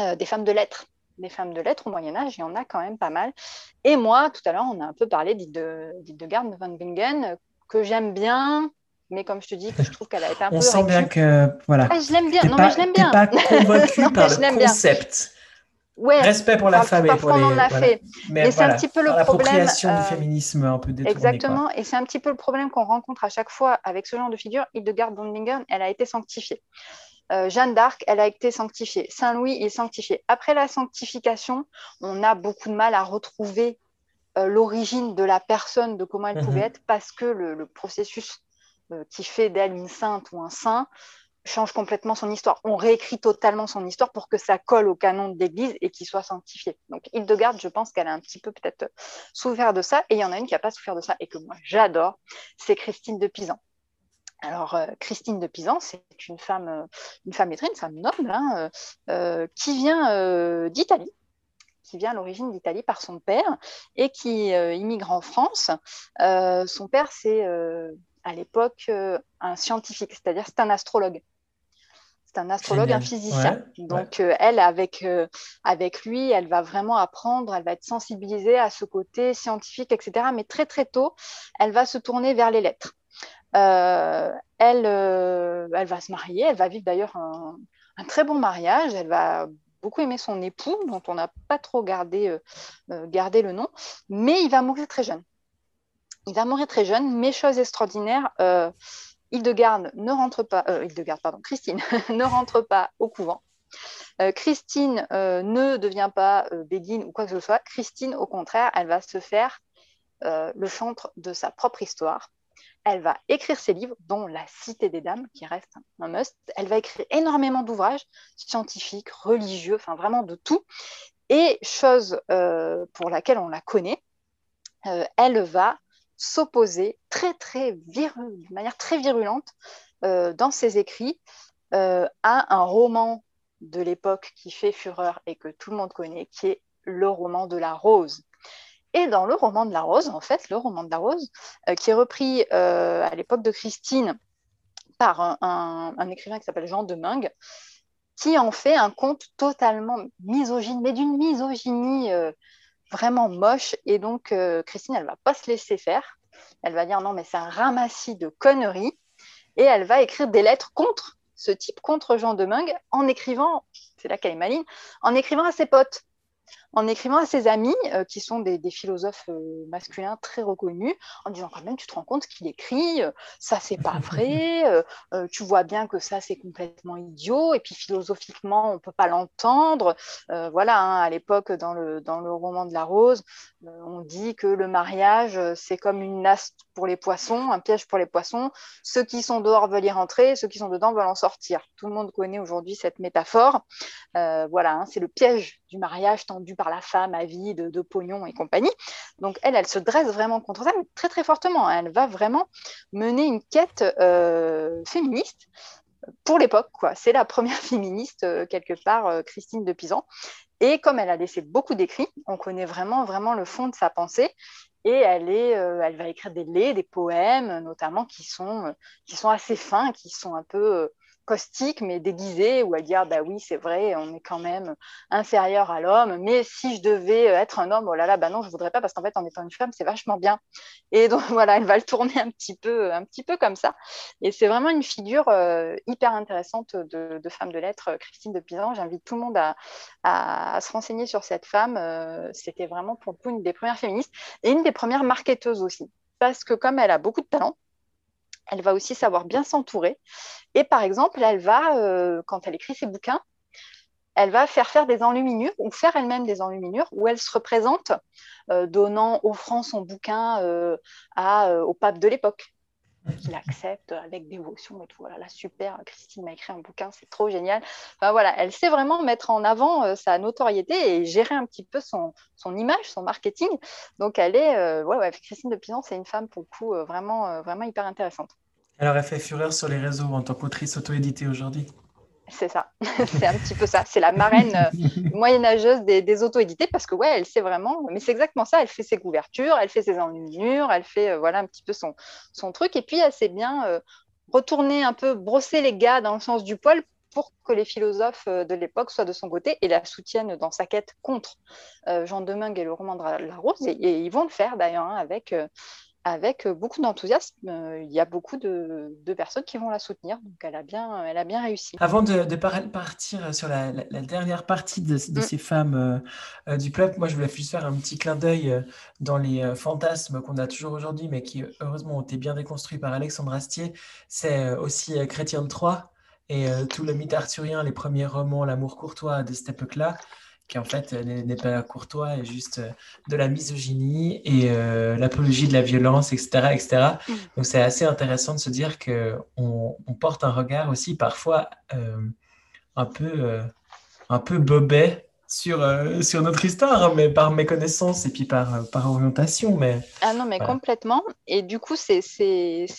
euh, des femmes de lettres. Des femmes de lettres au Moyen Âge, il y en a quand même pas mal. Et moi, tout à l'heure, on a un peu parlé d'Hildegard de Van Bingen, que j'aime bien, mais comme je te dis, que je trouve qu'elle a été un on peu. On sent bien que. Voilà. Ah, je l'aime bien. Non, pas, mais je l'aime bien. pas convaincu non, par le concept. Ouais, Respect pour la femme et pour les. On l'a voilà. fait. Mais, mais c'est un petit peu le problème. L'appropriation euh, du féminisme un peu. Exactement. Quoi. Et c'est un petit peu le problème qu'on rencontre à chaque fois avec ce genre de figure. Hildegard von Bingen, elle a été sanctifiée. Euh, Jeanne d'Arc, elle a été sanctifiée. Saint-Louis est sanctifié. Après la sanctification, on a beaucoup de mal à retrouver euh, l'origine de la personne, de comment elle Mhm. pouvait être, parce que le, le processus qui fait d'elle une sainte ou un saint change complètement son histoire. On réécrit totalement son histoire pour que ça colle au canon de l'Église et qu'il soit sanctifié. Donc Hildegarde, je pense qu'elle a un petit peu peut-être souffert de ça, et il y en a une qui n'a pas souffert de ça et que moi j'adore, c'est Christine de Pisan. Alors, euh, Christine de Pisan, c'est une femme, euh, une femme lettrée, une femme noble, hein, euh, qui vient d'Italie, qui vient à l'origine d'Italie par son père et qui immigre en France. Son père, c'est à l'époque un scientifique, c'est-à-dire c'est un astrologue. C'est un astrologue, Génial. un physicien. Ouais, Donc, euh, elle, avec, euh, avec lui, elle va vraiment apprendre, elle va être sensibilisée à ce côté scientifique, etc. Mais très, très tôt, elle va se tourner vers les lettres. Euh, elle, elle va se marier, elle va vivre d'ailleurs un, un très bon mariage, elle va beaucoup aimer son époux, dont on n'a pas trop gardé, euh, gardé le nom, mais il va mourir très jeune. Il va mourir très jeune, mais chose extraordinaire, euh, Hildegarde ne rentre pas, euh, pardon, Christine ne rentre pas au couvent. Euh, Christine euh, ne devient pas euh, béguine ou quoi que ce soit. Christine, au contraire, elle va se faire le chantre de sa propre histoire. Elle va écrire ses livres, dont La Cité des Dames, qui reste un must. Elle va écrire énormément d'ouvrages scientifiques, religieux, enfin vraiment de tout. Et chose pour laquelle on la connaît, elle va s'opposer très, très de manière très virulente euh, dans ses écrits euh, à un roman de l'époque qui fait fureur et que tout le monde connaît, qui est le roman de la rose. Et dans le roman de la rose, en fait, le roman de la rose, euh, qui est repris à l'époque de Christine par un, un- écrivain qui s'appelle Jean de Meung, qui en fait un conte totalement misogyne, mais d'une misogynie vraiment moche. Et donc, euh, Christine, elle va pas se laisser faire. Elle va dire non, mais c'est un ramassis de conneries. Et elle va écrire des lettres contre ce type, contre Jean de Meung, en écrivant, c'est là qu'elle est maligne, en écrivant à ses potes, en écrivant à ses amis, euh, qui sont des, des philosophes euh, masculins très reconnus, en disant quand même, tu te rends compte qu'il écrit, euh, ça c'est pas vrai, tu vois bien que ça c'est complètement idiot, et puis philosophiquement on peut pas l'entendre. Voilà, hein, à l'époque dans le, dans le roman de la rose, on dit que le mariage c'est comme une nasse pour les poissons, un piège pour les poissons. Ceux qui sont dehors veulent y rentrer, ceux qui sont dedans veulent en sortir. Tout le monde connaît aujourd'hui cette métaphore. Voilà, hein, c'est le piège mariage tendu par la femme avide de pognon et compagnie. Donc elle, elle se dresse vraiment contre ça, très très fortement. Elle va vraiment mener une quête euh, féministe pour l'époque. C'est la première féministe euh, quelque part, euh, Christine de Pisan. Et comme elle a laissé beaucoup d'écrits, on connaît vraiment vraiment le fond de sa pensée. Et elle, est, elle va écrire des laits, des poèmes, notamment qui sont, qui sont assez fins, qui sont un peu caustiques, mais déguisés, où elle dit ah bah oui c'est vrai, on est quand même inférieur à l'homme, mais si je devais euh, être un homme, oh là là, bah non je voudrais pas parce qu'en fait en étant une femme c'est vachement bien. Et donc voilà, elle va le tourner un petit peu, un petit peu comme ça. Et c'est vraiment une figure euh, hyper intéressante de, femme de lettres, euh, Christine de Pisan. J'invite tout le monde à, se renseigner sur cette femme. C'était vraiment pour le une des premières féministes et une des premières marketeuses aussi. Parce que comme elle a beaucoup de talent, elle va aussi savoir bien s'entourer. Et par exemple, elle va, euh, quand elle écrit ses bouquins, elle va faire faire des enluminures ou faire elle-même des enluminures où elle se représente euh, donnant, offrant son bouquin euh, au pape de l'époque qu'il accepte avec dévotion et tout. Voilà, là, super, Christine m'a écrit un bouquin, c'est trop génial. Enfin, voilà, elle sait vraiment mettre en avant euh, sa notoriété et gérer un petit peu son, son image, son marketing. Donc, elle est, euh, Christine de Pisan, c'est une femme pour le coup euh, vraiment, euh, vraiment hyper intéressante. Alors, elle fait fureur sur les réseaux en tant qu'autrice auto-éditée aujourd'hui? C'est ça, c'est un petit peu ça. C'est la marraine euh, moyenâgeuse des, des auto-édités parce que, ouais, elle sait vraiment, mais c'est exactement ça. Elle fait ses couvertures, elle fait ses enluminures, elle fait euh, voilà un petit peu son, truc. Et puis, elle sait bien euh, retourner un peu, brosser les gars dans le sens du poil pour que les philosophes de l'époque soient de son côté et la soutiennent dans sa quête contre Jean Demeung et le roman de la Rose. Et, ils vont le faire d'ailleurs hein, avec avec beaucoup d'enthousiasme. Il y a beaucoup de, personnes qui vont la soutenir, donc elle a bien, elle a bien réussi. Avant de, partir sur la, dernière partie de, mm. ces femmes euh, euh, du peuple, moi je voulais juste faire un petit clin d'œil euh, dans les fantasmes qu'on a toujours aujourd'hui, mais qui heureusement ont été bien déconstruits par Alexandre Astier. C'est aussi Chrétien de Troyes et tout le mythe arthurien, les premiers romans, l'amour courtois de cette époque-là qui en fait n'est pas courtois et juste euh, de la misogynie et euh, l'apologie de la violence, etc. etc. Mm. Donc c'est assez intéressant de se dire qu'on on porte un regard aussi parfois euh, un peu, un peu bobet sur, sur notre histoire, mais par méconnaissance et puis par, par orientation. Mais, ah non, mais complètement. Et du coup, c'est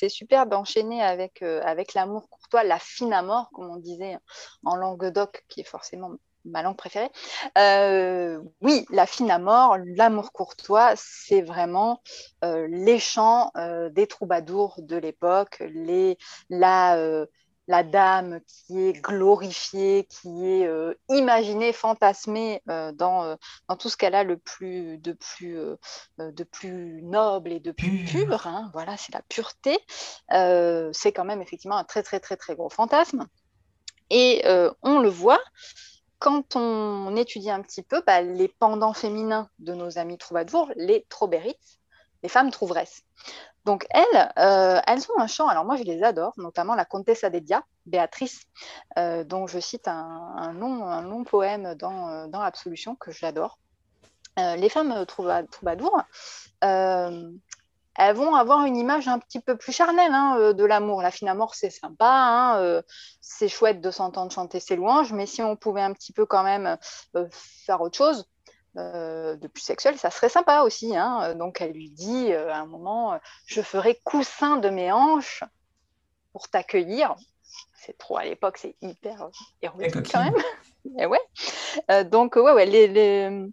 super d'enchaîner avec, avec l'amour courtois, la fine à mort, comme on disait en langue doc, qui est forcément ma langue préférée. Euh, oui, la fine à mort, l'amour courtois, c'est vraiment euh, les chants euh, des troubadours de l'époque, la, la dame qui est glorifiée, qui est imaginée, fantasmée dans, dans, tout ce qu'elle a le plus, de, plus, de plus noble et de plus pur. Hein. Voilà, c'est la pureté. c'est quand même effectivement un très très très très gros fantasme. Et on le voit, quand on étudie un petit peu bah, les pendants féminins de nos amis troubadours, les trobérites, les femmes trouveresses. Donc elles, euh, elles ont un chant, alors moi je les adore, notamment la Contessa Dedia, Béatrice, euh, dont je cite un, long, poème dans, euh, dans l'Absolution que j'adore. les femmes troubadours, elles vont avoir une image un petit peu plus charnelle hein, euh, de l'amour. La fine amour, c'est sympa, hein, euh, c'est chouette de s'entendre chanter ses louanges, mais si on pouvait un petit peu quand même euh, faire autre chose, de plus sexuel, ça serait sympa aussi. Hein. Donc elle lui dit à un moment, je ferai coussin de mes hanches pour t'accueillir. C'est trop à l'époque, c'est hyper érotique quand même. Et ouais. donc ouais, ouais les,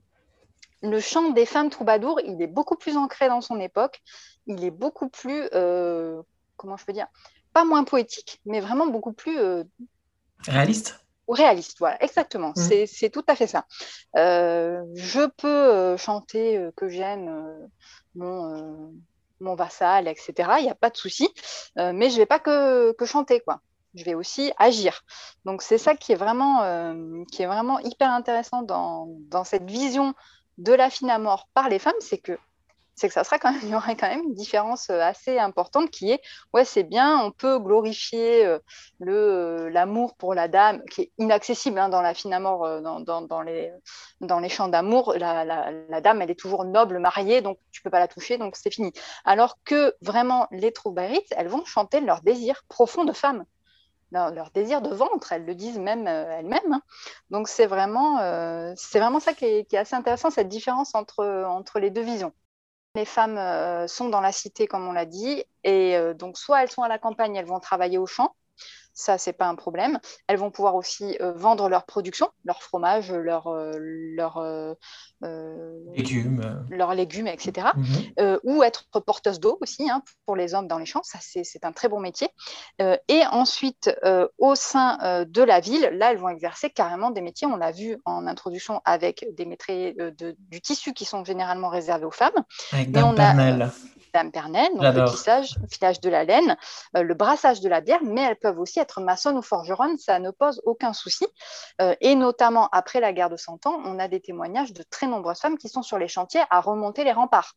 le chant des femmes troubadours, il est beaucoup plus ancré dans son époque il est beaucoup plus, euh, comment je peux dire, pas moins poétique, mais vraiment beaucoup plus... Euh, réaliste Réaliste, voilà, exactement. Mmh. C'est tout à fait ça. Euh, je peux chanter que j'aime mon, mon vassal, etc. Il n'y a pas de souci, mais je ne vais pas que, que, chanter, quoi. Je vais aussi agir. Donc c'est ça qui est vraiment, qui est vraiment hyper intéressant dans, dans cette vision de la fine à mort par les femmes, c'est que c'est que ça sera quand même, il y aurait quand même une différence euh, assez importante qui est, ouais, c'est bien, on peut glorifier euh, le euh, l'amour pour la dame, qui est inaccessible hein, dans la fine amour, dans, dans, dans, les, dans les chants d'amour. La, la, dame, elle est toujours noble, mariée, donc tu peux pas la toucher, donc c'est fini. Alors que vraiment, les troubérites, elles vont chanter leur désir profond de femme. Leur, désir de ventre, elles le disent même elles-mêmes. Hein. Donc c'est vraiment, c'est vraiment ça qui est, qui est, assez intéressant, cette différence entre, entre les deux visions. Les femmes euh, sont dans la cité, comme on l'a dit, et euh, donc soit elles sont à la campagne, elles vont travailler au champ, ça, c'est pas un problème. Elles vont pouvoir aussi euh, vendre leur production, leur fromage, leur, leur, légumes. leurs légumes, etc. Mhm. ou être porteuse d'eau aussi, hein, pour les hommes dans les champs. Ça, c'est un très bon métier. et ensuite, au sein de la ville, là, elles vont exercer carrément des métiers. On l'a vu en introduction avec des métiers du tissu qui sont généralement réservés aux femmes. Avec Mais on a, Dame Pernelle, donc le tissage, filage de la laine, euh, le brassage de la bière, mais elles peuvent aussi être maçonnes ou forgeronnes, ça ne pose aucun souci. Euh, et notamment après la guerre de Cent Ans, on a des témoignages de très nombreuses femmes qui sont sur les chantiers à remonter les remparts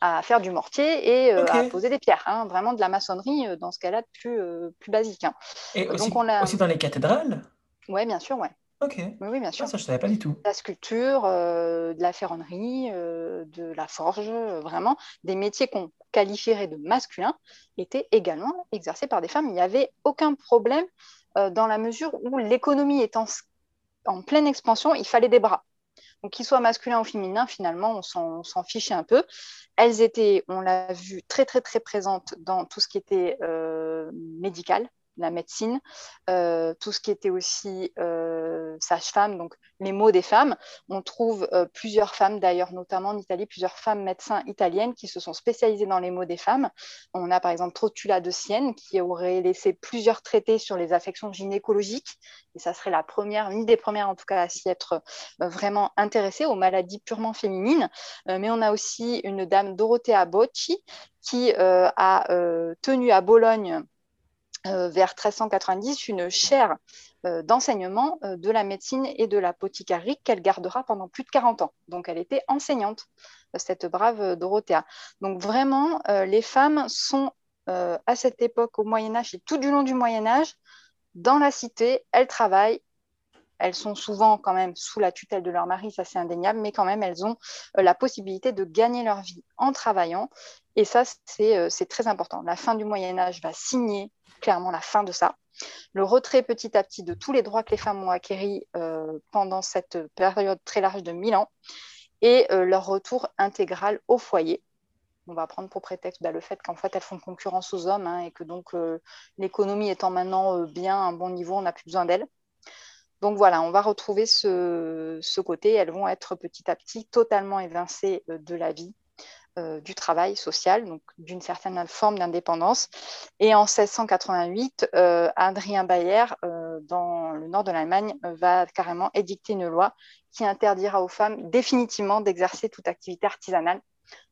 à faire du mortier et euh, à poser des pierres. Hein. vraiment de la maçonnerie dans ce cas-là plus, plus basique. Hein. Et aussi, on aussi dans les cathédrales? Oui, bien sûr, ouais. Ok. Oui, bien sûr. Ah, ça, je ne savais pas du tout. La sculpture, euh, de la ferronnerie, euh, de la forge, euh, vraiment, des métiers qu'on qualifierait de masculins étaient également exercés par des femmes. Il n'y avait aucun problème dans la mesure où l'économie étant en pleine expansion, il fallait des bras. Donc, qu'ils soient masculins ou féminins, finalement, on s'en fichait un peu. Elles étaient, on l'a vu, très, très, très présentes dans tout ce qui était médical, la médecine, euh, tout ce qui était aussi euh, sage-femme, donc les mots des femmes. On trouve euh, plusieurs femmes, d'ailleurs, notamment en Italie, plusieurs femmes médecins italiennes qui se sont spécialisées dans les mots des femmes. On a par exemple Trotula de Sienne qui aurait laissé plusieurs traités sur les affections gynécologiques. Et ça serait la première, une des premières en tout cas à s'y être vraiment intéressée aux maladies purement féminines. mais on a aussi une dame, Dorothea Bocci, qui a tenu à Bologne vers 1390 une chaire euh, d'enseignement euh, de la médecine et de l'apothicairie qu'elle gardera pendant plus de 40 ans. Donc elle était enseignante, cette brave Dorothea. Donc vraiment, les femmes sont à cette époque au Moyen Âge et tout du long du Moyen Âge dans la cité, elles travaillent. Elles sont souvent quand même sous la tutelle de leur mari, ça c'est indéniable, mais quand même elles ont la possibilité de gagner leur vie en travaillant. Et ça, c'est très important. La fin du Moyen Âge va signer clairement la fin de ça. Le retrait petit à petit de tous les droits que les femmes ont acquéris euh, pendant cette période très large de 1000 ans et euh, leur retour intégral au foyer. On va prendre pour prétexte bah, le fait qu'en fait elles font concurrence aux hommes hein, et que donc euh, l'économie étant maintenant bien à un bon niveau, on n'a plus besoin d'elles. Donc voilà, on va retrouver ce, côté. Elles vont être petit à petit totalement évincées de la vie euh, du travail social, donc d'une certaine forme d'indépendance. Et en 1688, euh, Adrien Bayer, euh, dans le nord de l'Allemagne, va carrément édicter une loi qui interdira aux femmes définitivement d'exercer toute activité artisanale.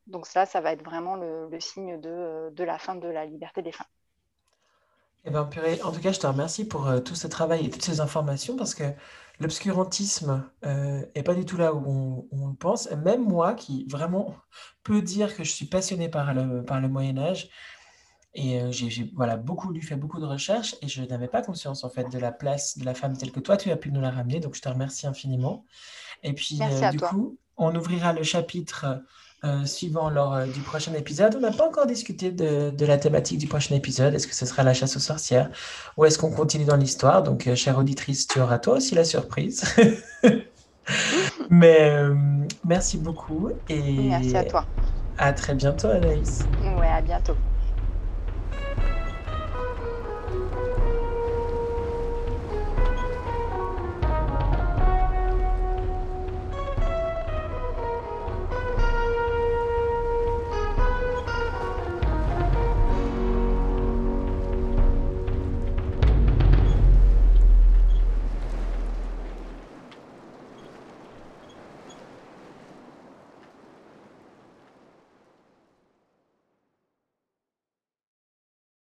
Donc ça, ça va être vraiment le, signe de, la fin de la liberté des femmes. Eh ben, en tout cas, je te remercie pour tout ce travail et toutes ces informations parce que l'obscurantisme euh, est pas du tout là où on, le pense. Même moi, qui vraiment peut dire que je suis passionné par le, par le Moyen Âge, et euh, j'ai voilà, beaucoup lu, fait beaucoup de recherches, et je n'avais pas conscience en fait de la place de la femme telle que toi, tu as pu nous la ramener, donc je te remercie infiniment. Et puis, euh, du coup, on ouvrira le chapitre euh, suivant lors euh, du prochain épisode. On n'a pas encore discuté de, la thématique du prochain épisode. Est-ce que ce sera la chasse aux sorcières ou est-ce qu'on continue dans l'histoire? Donc, euh, chère auditrice, tu auras toi aussi la surprise. Mais merci beaucoup et merci à toi. À très bientôt, Anaïs. Ouais, à bientôt.